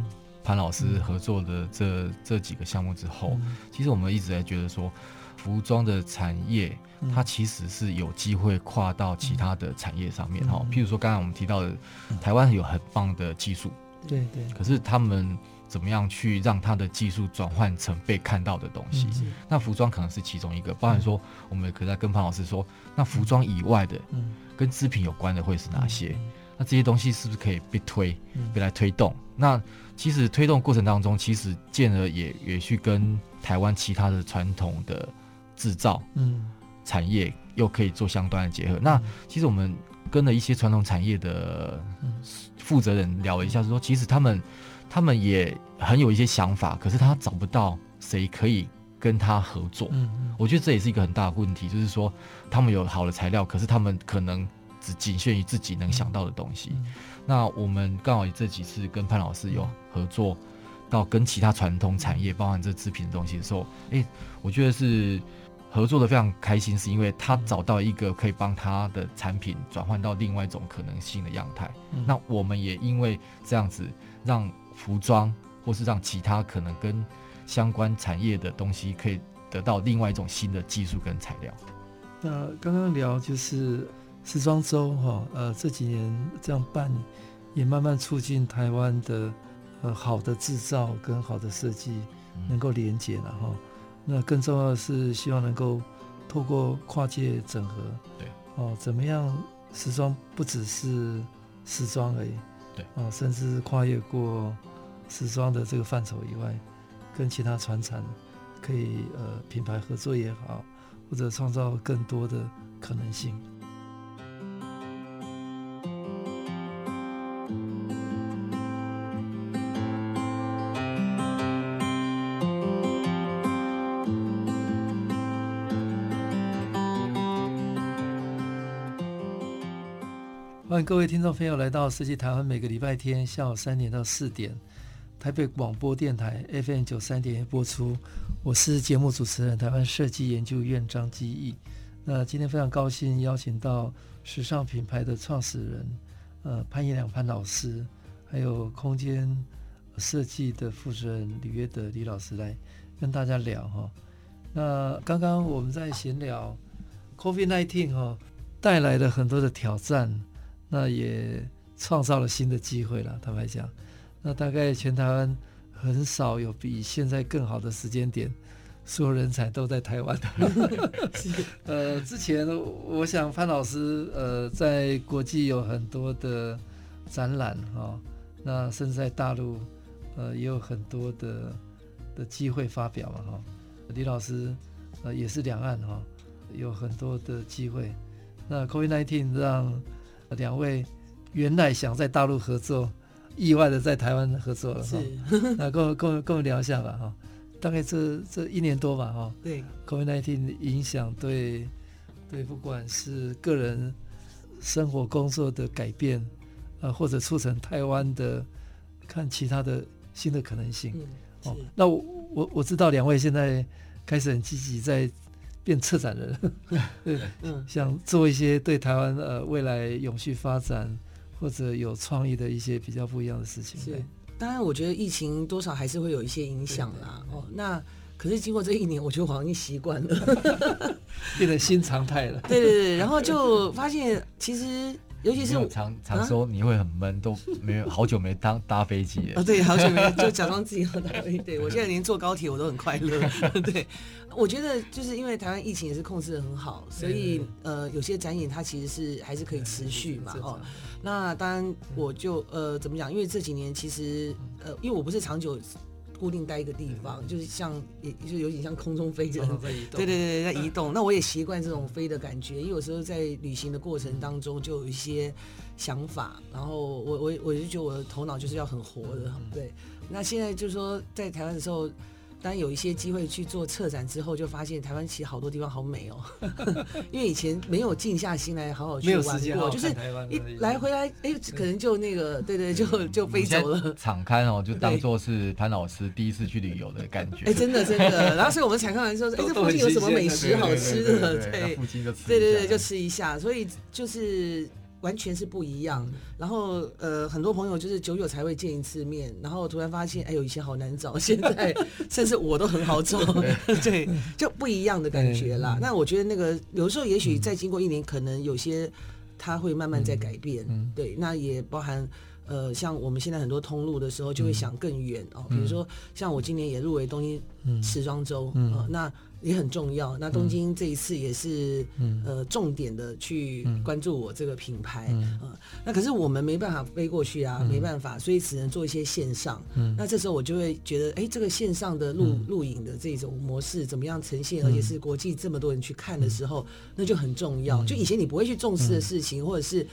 潘老师合作的这这几个项目之后，其实我们一直在觉得说，服装的产业它其实是有机会跨到其他的产业上面哈。譬如说，刚才我们提到的，台湾有很棒的技术，对对，可是他们。怎么样去让它的技术转换成被看到的东西？嗯、那服装可能是其中一个，包含说我们可以再跟潘老师说，那服装以外的，跟织品有关的会是哪些？那这些东西是不是可以被推，被来推动？那其实推动过程当中，其实建而也也去跟台湾其他的传统的制造嗯产业又可以做相关的结合。那其实我们跟了一些传统产业的负责人聊了一下，说其实他们。他们也很有一些想法，可是他找不到谁可以跟他合作。嗯嗯，我觉得这也是一个很大的问题，就是说他们有好的材料，可是他们可能只仅限于自己能想到的东西。那我们刚好这几次跟潘老师有合作，到跟其他传统产业，包含这制品的东西的时候，诶，我觉得是合作的非常开心，是因为他找到一个可以帮他的产品转换到另外一种可能性的样态。嗯，那我们也因为这样子让。服装，或是让其他可能跟相关产业的东西，可以得到另外一种新的技术跟材料。那刚刚聊就是时装周哈，呃，这几年这样办，也慢慢促进台湾的呃好的制造跟好的设计能够连接了哈。那更重要的是，希望能够透过跨界整合，对，哦，怎么样时装不只是时装而已。对，哦，甚至跨越过时装的这个范畴以外，跟其他传产可以呃品牌合作也好，或者创造更多的可能性。欢迎各位听众朋友来到设计台湾，每个礼拜天下午三点到四点，台北广播电台 FM 九三点一播出。我是节目主持人台湾设计研究院张基义。那今天非常高兴邀请到时尚品牌的创始人，呃潘一良潘老师，还有空间设计的负责人李约德李老师来跟大家聊哈。那刚刚我们在闲聊，COVID-19 哈带来了很多的挑战。那也创造了新的机会了。坦白讲，那大概全台湾很少有比现在更好的时间点，所有人才都在台湾。呃，之前我想潘老师呃在国际有很多的展览哈、哦，那甚至在大陆呃也有很多的的机会发表嘛哈、哦。李老师呃也是两岸哈、哦、有很多的机会。那 COVID-19 让两位原来想在大陆合作，意外的在台湾合作了哈。那跟我跟我跟我聊一下吧哈。大概这这一年多吧哈。对。COVID-19 影响对对，不管是个人生活工作的改变，呃，或者促成台湾的看其他的新的可能性。哦。那我我我知道两位现在开始很积极在。变策展人，对，嗯，想做一些对台湾呃未来永续发展或者有创意的一些比较不一样的事情。对，当然我觉得疫情多少还是会有一些影响啦。哦，那可是经过这一年，我觉得好像已经习惯了，变成新常态了。对对对，然后就发现其实。尤其是我常常说你会很闷，都 没有好久没当搭飞机了。啊，对，好久没就假装自己要搭飞机。对，我现在连坐高铁我都很快乐。对，我觉得就是因为台湾疫情也是控制的很好，所以呃有些展演它其实是还是可以持续嘛。哦，那当然我就呃怎么讲？因为这几年其实呃因为我不是长久。固定待一个地方，就是像也就有点像空中飞人，对对对，在移动。那我也习惯这种飞的感觉，因为有时候在旅行的过程当中就有一些想法，然后我我我就觉得我的头脑就是要很活的，对。那现在就是说在台湾的时候。当有一些机会去做策展之后，就发现台湾其实好多地方好美哦，因为以前没有静下心来好好去玩过，就是一来回来，哎，可能就那个，对对，就就飞走了。敞开哦，就当做是潘老师第一次去旅游的感觉。哎，真的真的。然后所以我们场勘完之后，哎，这附近有什么美食好吃的？对，对对对，就吃一下。所以就是。完全是不一样，然后呃，很多朋友就是久久才会见一次面，然后突然发现，哎呦，以前好难找，现在甚至我都很好找，对，就不一样的感觉啦。那我觉得那个有时候也许再经过一年，可能有些它会慢慢在改变，对，那也包含呃，像我们现在很多通路的时候，就会想更远哦，比如说像我今年也入围东京时装周，呃，那。也很重要。那东京这一次也是，嗯、呃，重点的去关注我这个品牌。嗯，呃、那可是我们没办法飞过去啊，嗯、没办法，所以只能做一些线上。嗯，那这时候我就会觉得，哎，这个线上的录录影的这种模式怎么样呈现，嗯、而且是国际这么多人去看的时候，嗯、那就很重要。就以前你不会去重视的事情，嗯、或者是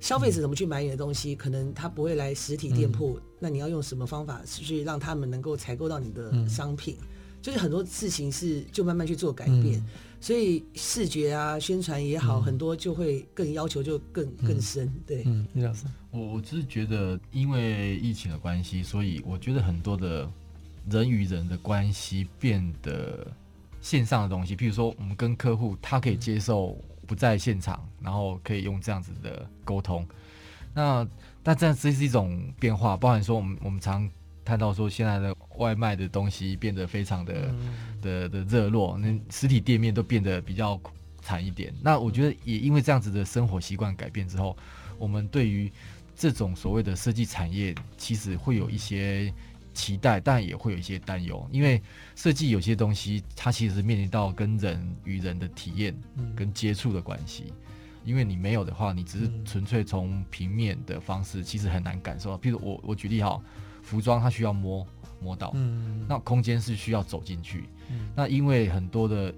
消费者怎么去买你的东西，可能他不会来实体店铺，嗯、那你要用什么方法去让他们能够采购到你的商品？嗯就是很多事情是就慢慢去做改变，嗯、所以视觉啊、宣传也好，嗯、很多就会更要求就更、嗯、更深。对，嗯，李老师，我我只是觉得，因为疫情的关系，所以我觉得很多的人与人的关系变得线上的东西，譬如说我们跟客户，他可以接受不在现场，然后可以用这样子的沟通。那但这样这是一种变化，包含说我们我们常。看到说现在的外卖的东西变得非常的、嗯、的的热络，那实体店面都变得比较惨一点。那我觉得也因为这样子的生活习惯改变之后，我们对于这种所谓的设计产业，其实会有一些期待，但也会有一些担忧。因为设计有些东西，它其实面临到跟人与人的体验跟接触的关系。因为你没有的话，你只是纯粹从平面的方式，其实很难感受到。譬如我我举例哈。服装它需要摸摸到，嗯，那空间是需要走进去，嗯，那因为很多的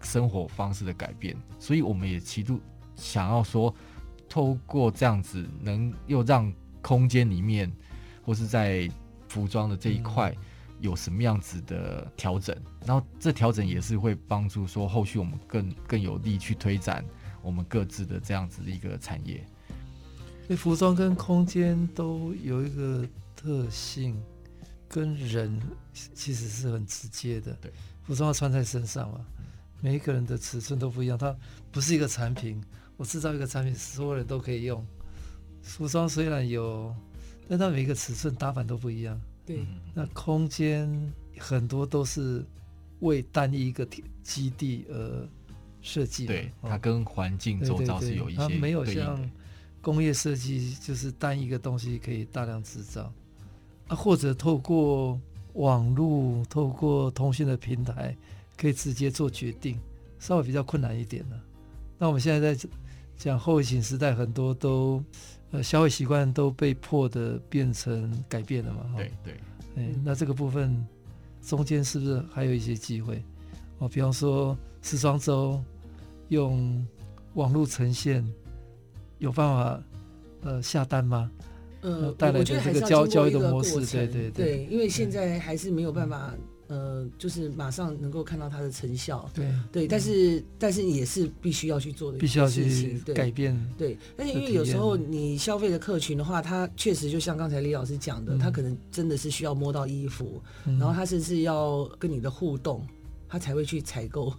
生活方式的改变，所以我们也极度想要说，透过这样子，能又让空间里面或是在服装的这一块有什么样子的调整，嗯，然后这调整也是会帮助说后续我们更更有力去推展我们各自的这样子的一个产业。所以服装跟空间都有一个。特性跟人其实是很直接的。对，服装要穿在身上嘛，每一个人的尺寸都不一样。它不是一个产品，我制造一个产品，所有人都可以用。服装虽然有，但它每一个尺寸搭版都不一样。对，那空间很多都是为单一一个基地而设计的。对，它跟环境周遭是有一些。它没有像工业设计就是单一个东西可以大量制造啊，或者透过网络、透过通讯的平台可以直接做决定，稍微比较困难一点了。那我们现在在讲后疫情时代，很多都呃消费习惯都被迫的变成改变了嘛？对对，哎，那这个部分中间是不是还有一些机会？哦，比方说时装周用网络呈现，有办法呃下单吗？呃，带来的这个交交易的模式，对对对，对，因为现在还是没有办法。呃，就是马上能够看到它的成效，对对，但是但是也是必须要去做的，必须要去改变，对。但是因为有时候你消费的客群的话，他确实就像刚才李老师讲的，他可能真的是需要摸到衣服，然后他甚至要跟你的互动，他才会去采购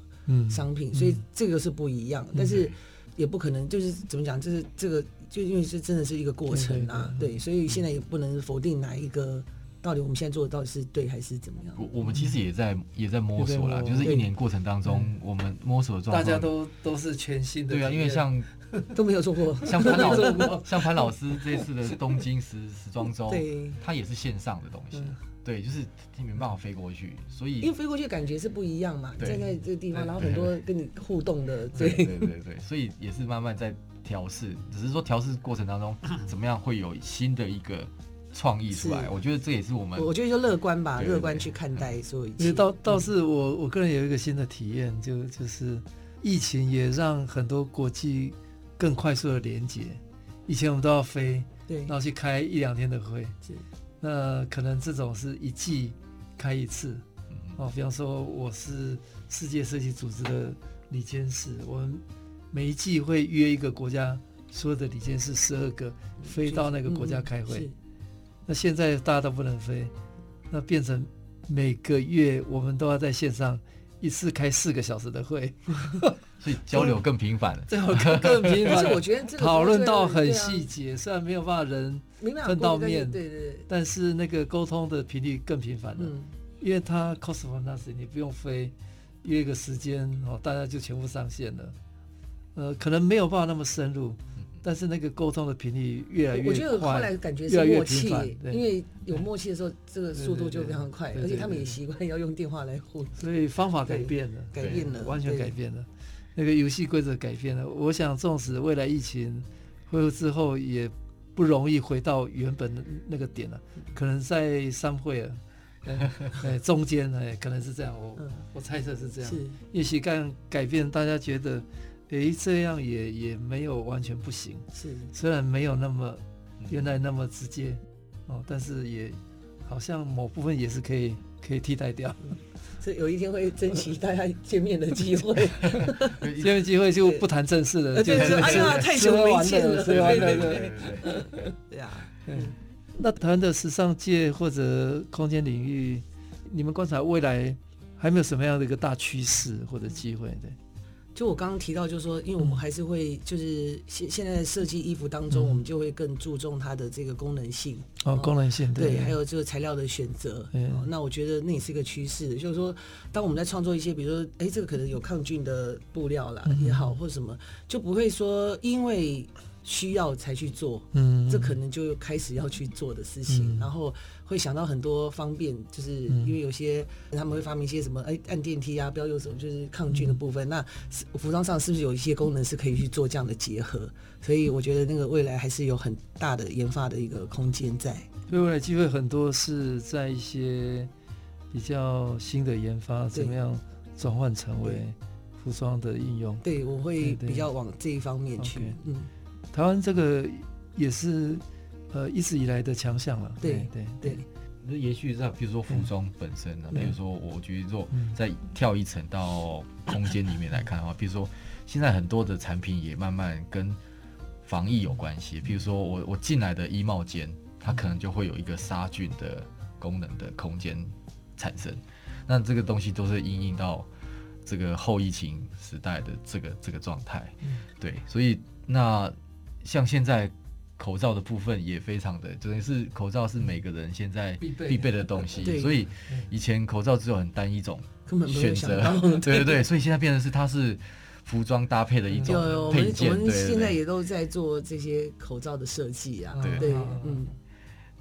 商品，所以这个是不一样。但是也不可能就是怎么讲，就是这个就因为是真的是一个过程啊，对，所以现在也不能否定哪一个。到底我们现在做的到底是对还是怎么样？我我们其实也在也在摸索啦，就是一年过程当中，我们摸索的状态，大家都都是全新的。对啊，因为像 都没有做过，像潘老师，像潘老师这次的东京时时装周，对，它也是线上的东西，对，就是你没办法飞过去，所以因为飞过去感觉是不一样嘛，站在这个地方，然后很多跟你互动的，对对对对，所以也是慢慢在调试，只是说调试过程当中怎么样会有新的一个。创意出来，我觉得这也是我们。我觉得就乐观吧，乐观去看待所有一切。倒倒是我我个人有一个新的体验，就就是疫情也让很多国际更快速的连接。以前我们都要飞，对，然后去开一两天的会，是。那可能这种是一季开一次，哦，比方说我是世界设计组织的李监事，我们每一季会约一个国家所有的理监事十二个飞到那个国家开会。那现在大家都不能飞，那变成每个月我们都要在线上一次开四个小时的会，所以交流更频繁了。这样更频繁。我觉得讨论到很细节，虽然没有办法人碰到面，对对，但是那个沟通的频率更频繁了。因为它 cost for nothing，你不用飞，约一个时间哦，大家就全部上线了。呃，可能没有办法那么深入。但是那个沟通的频率越来越快，我觉得后来感觉是默契，因为有默契的时候，这个速度就非常快，而且他们也习惯要用电话来互动，所以方法改变了，改变了，完全改变了，那个游戏规则改变了。我想，纵使未来疫情恢复之后，也不容易回到原本的那个点了，可能在三会啊，哎，中间哎，可能是这样，我我猜测是这样，也许干改变，大家觉得。诶，这样也也没有完全不行，是虽然没有那么原来那么直接哦，但是也好像某部分也是可以可以替代掉。所以有一天会珍惜大家见面的机会，见面机会就不谈正事了，就是哎呀太久没见了，对对对对呀。嗯，那谈的时尚界或者空间领域，你们观察未来还没有什么样的一个大趋势或者机会？对。就我刚刚提到，就是说，因为我们还是会，就是现现在设计衣服当中，我们就会更注重它的这个功能性。哦，功能性对，还有这个材料的选择。嗯那我觉得那也是一个趋势，就是说，当我们在创作一些，比如说，哎，这个可能有抗菌的布料啦也好，或者什么，就不会说因为。需要才去做，嗯，这可能就开始要去做的事情，嗯、然后会想到很多方便，就是因为有些他们会发明一些什么，哎，按电梯啊，不要用什么，就是抗菌的部分。嗯、那服装上是不是有一些功能是可以去做这样的结合？所以我觉得那个未来还是有很大的研发的一个空间在。所以未来机会很多是在一些比较新的研发，怎么样转换成为服装的应用？对，我会比较往这一方面去，嗯。台湾这个也是呃一直以来的强项了。对对对，那延续在比如说服装本身呢，比如说我觉得说再跳一层到空间里面来看的话，比如说现在很多的产品也慢慢跟防疫有关系。比如说我我进来的衣帽间，它可能就会有一个杀菌的功能的空间产生。那这个东西都是因应到这个后疫情时代的这个这个状态。对，所以那。像现在口罩的部分也非常的，等于是口罩是每个人现在必备的。东西，所以以前口罩只有很单一种选择，对。对对，所以现在变成是它是服装搭配的一种配件。我们我们现在也都在做这些口罩的设计啊，对，嗯，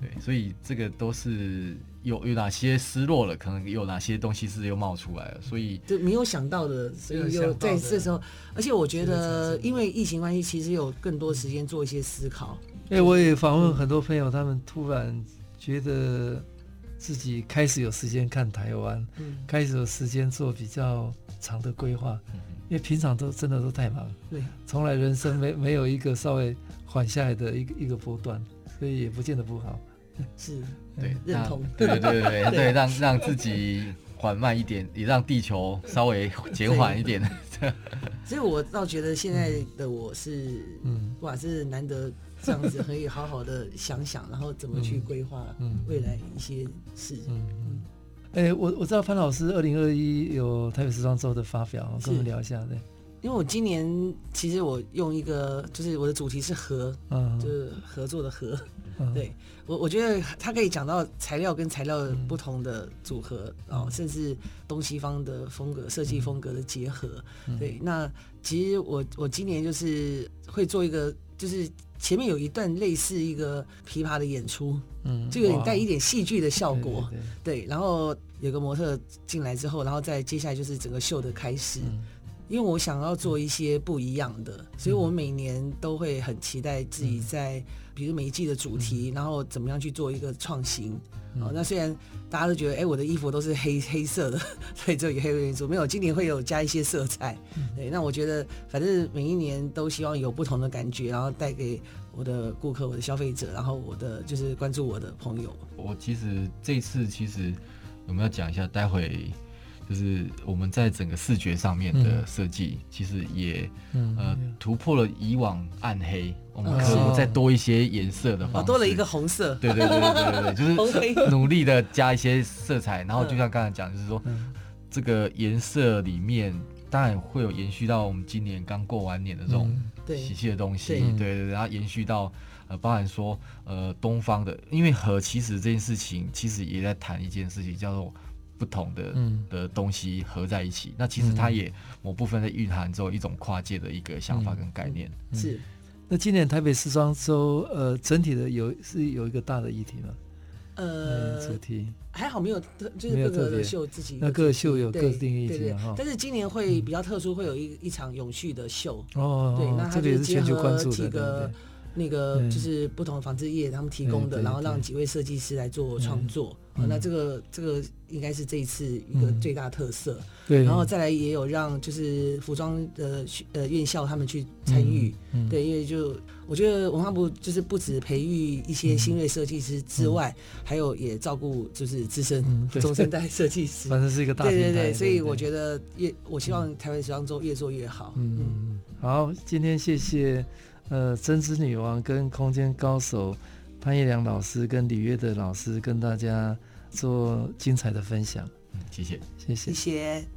对，所以这个都是有有哪些失落了，可能有哪些东西是又冒出来了，所以就没有想到的，所以又在这时候，而且我觉得因为疫情关系，其实有更多时间做一些思考。哎，我也访问很多朋友，他们突然觉得。自己开始有时间看台湾，嗯，开始有时间做比较长的规划，嗯，因为平常都真的都太忙，对，从来人生没没有一个稍微缓下来的一个一个波段，所以也不见得不好，是，对，认同，对对对对 对，让让自己缓慢一点，也让地球稍微减缓一点，所以我倒觉得现在的我是，嗯，哇，是难得。这样子可以好好的想想，然后怎么去规划未来一些事。嗯嗯。哎、欸，我我知道潘老师二零二一有台北时装周的发表，跟我们聊一下。对，因为我今年其实我用一个，就是我的主题是合，嗯，就是合作的合。嗯、对我我觉得它可以讲到材料跟材料不同的组合，嗯、哦，甚至东西方的风格、设计风格的结合。嗯、对，那其实我我今年就是会做一个，就是。前面有一段类似一个琵琶的演出，嗯，就有点带一点戏剧的效果，对，然后有个模特进来之后，然后再接下来就是整个秀的开始。嗯，因为我想要做一些不一样的，所以我每年都会很期待自己在，比如每一季的主题，然后怎么样去做一个创新。哦，那虽然大家都觉得，哎、欸，我的衣服都是黑 黑色的，所以就以黑为主。没有，今年会有加一些色彩。对，那我觉得，反正每一年都希望有不同的感觉，然后带给我的顾客、我的消费者，然后我的就是关注我的朋友。我其实这次其实有没有讲一下？待会。就是我们在整个视觉上面的设计，嗯、其实也、嗯、呃突破了以往暗黑，嗯、我们可以再多一些颜色的方式，多了一个红色。对对对对对对，就是努力的加一些色彩，然后就像刚才讲，就是说、嗯、这个颜色里面当然会有延续到我们今年刚过完年的这种喜气的东西，嗯、对对对，然后延续到呃包含说呃东方的，因为和其实这件事情其实也在谈一件事情，叫做。不同的嗯的东西合在一起，嗯、那其实它也某部分在蕴含之后一种跨界的一个想法跟概念。嗯、是，那今年台北时装周，呃，整体的有是有一个大的议题吗？呃，主题还好没有特，就是各个的秀自己那各秀有各定义对对对，但是今年会比较特殊，会有一一场永续的秀。哦，对，那它就结合几个。那个嗯、就是不同的纺织业他们提供的，然后让几位设计师来做创作。嗯、那这个这个应该是这一次一个最大特色。嗯、对，然后再来也有让就是服装的呃院校他们去参与。对，因为就我觉得文化部就是不止培育一些新锐设计师之外，嗯、还有也照顾就是资深 中生代设计师。反正是一个大对对对，所以我觉得越我希望台湾时装周越做越好。嗯嗯，好，今天谢谢。呃，针织女王跟空间高手潘一良老师跟李月的老师跟大家做精彩的分享，谢谢，谢谢，谢谢。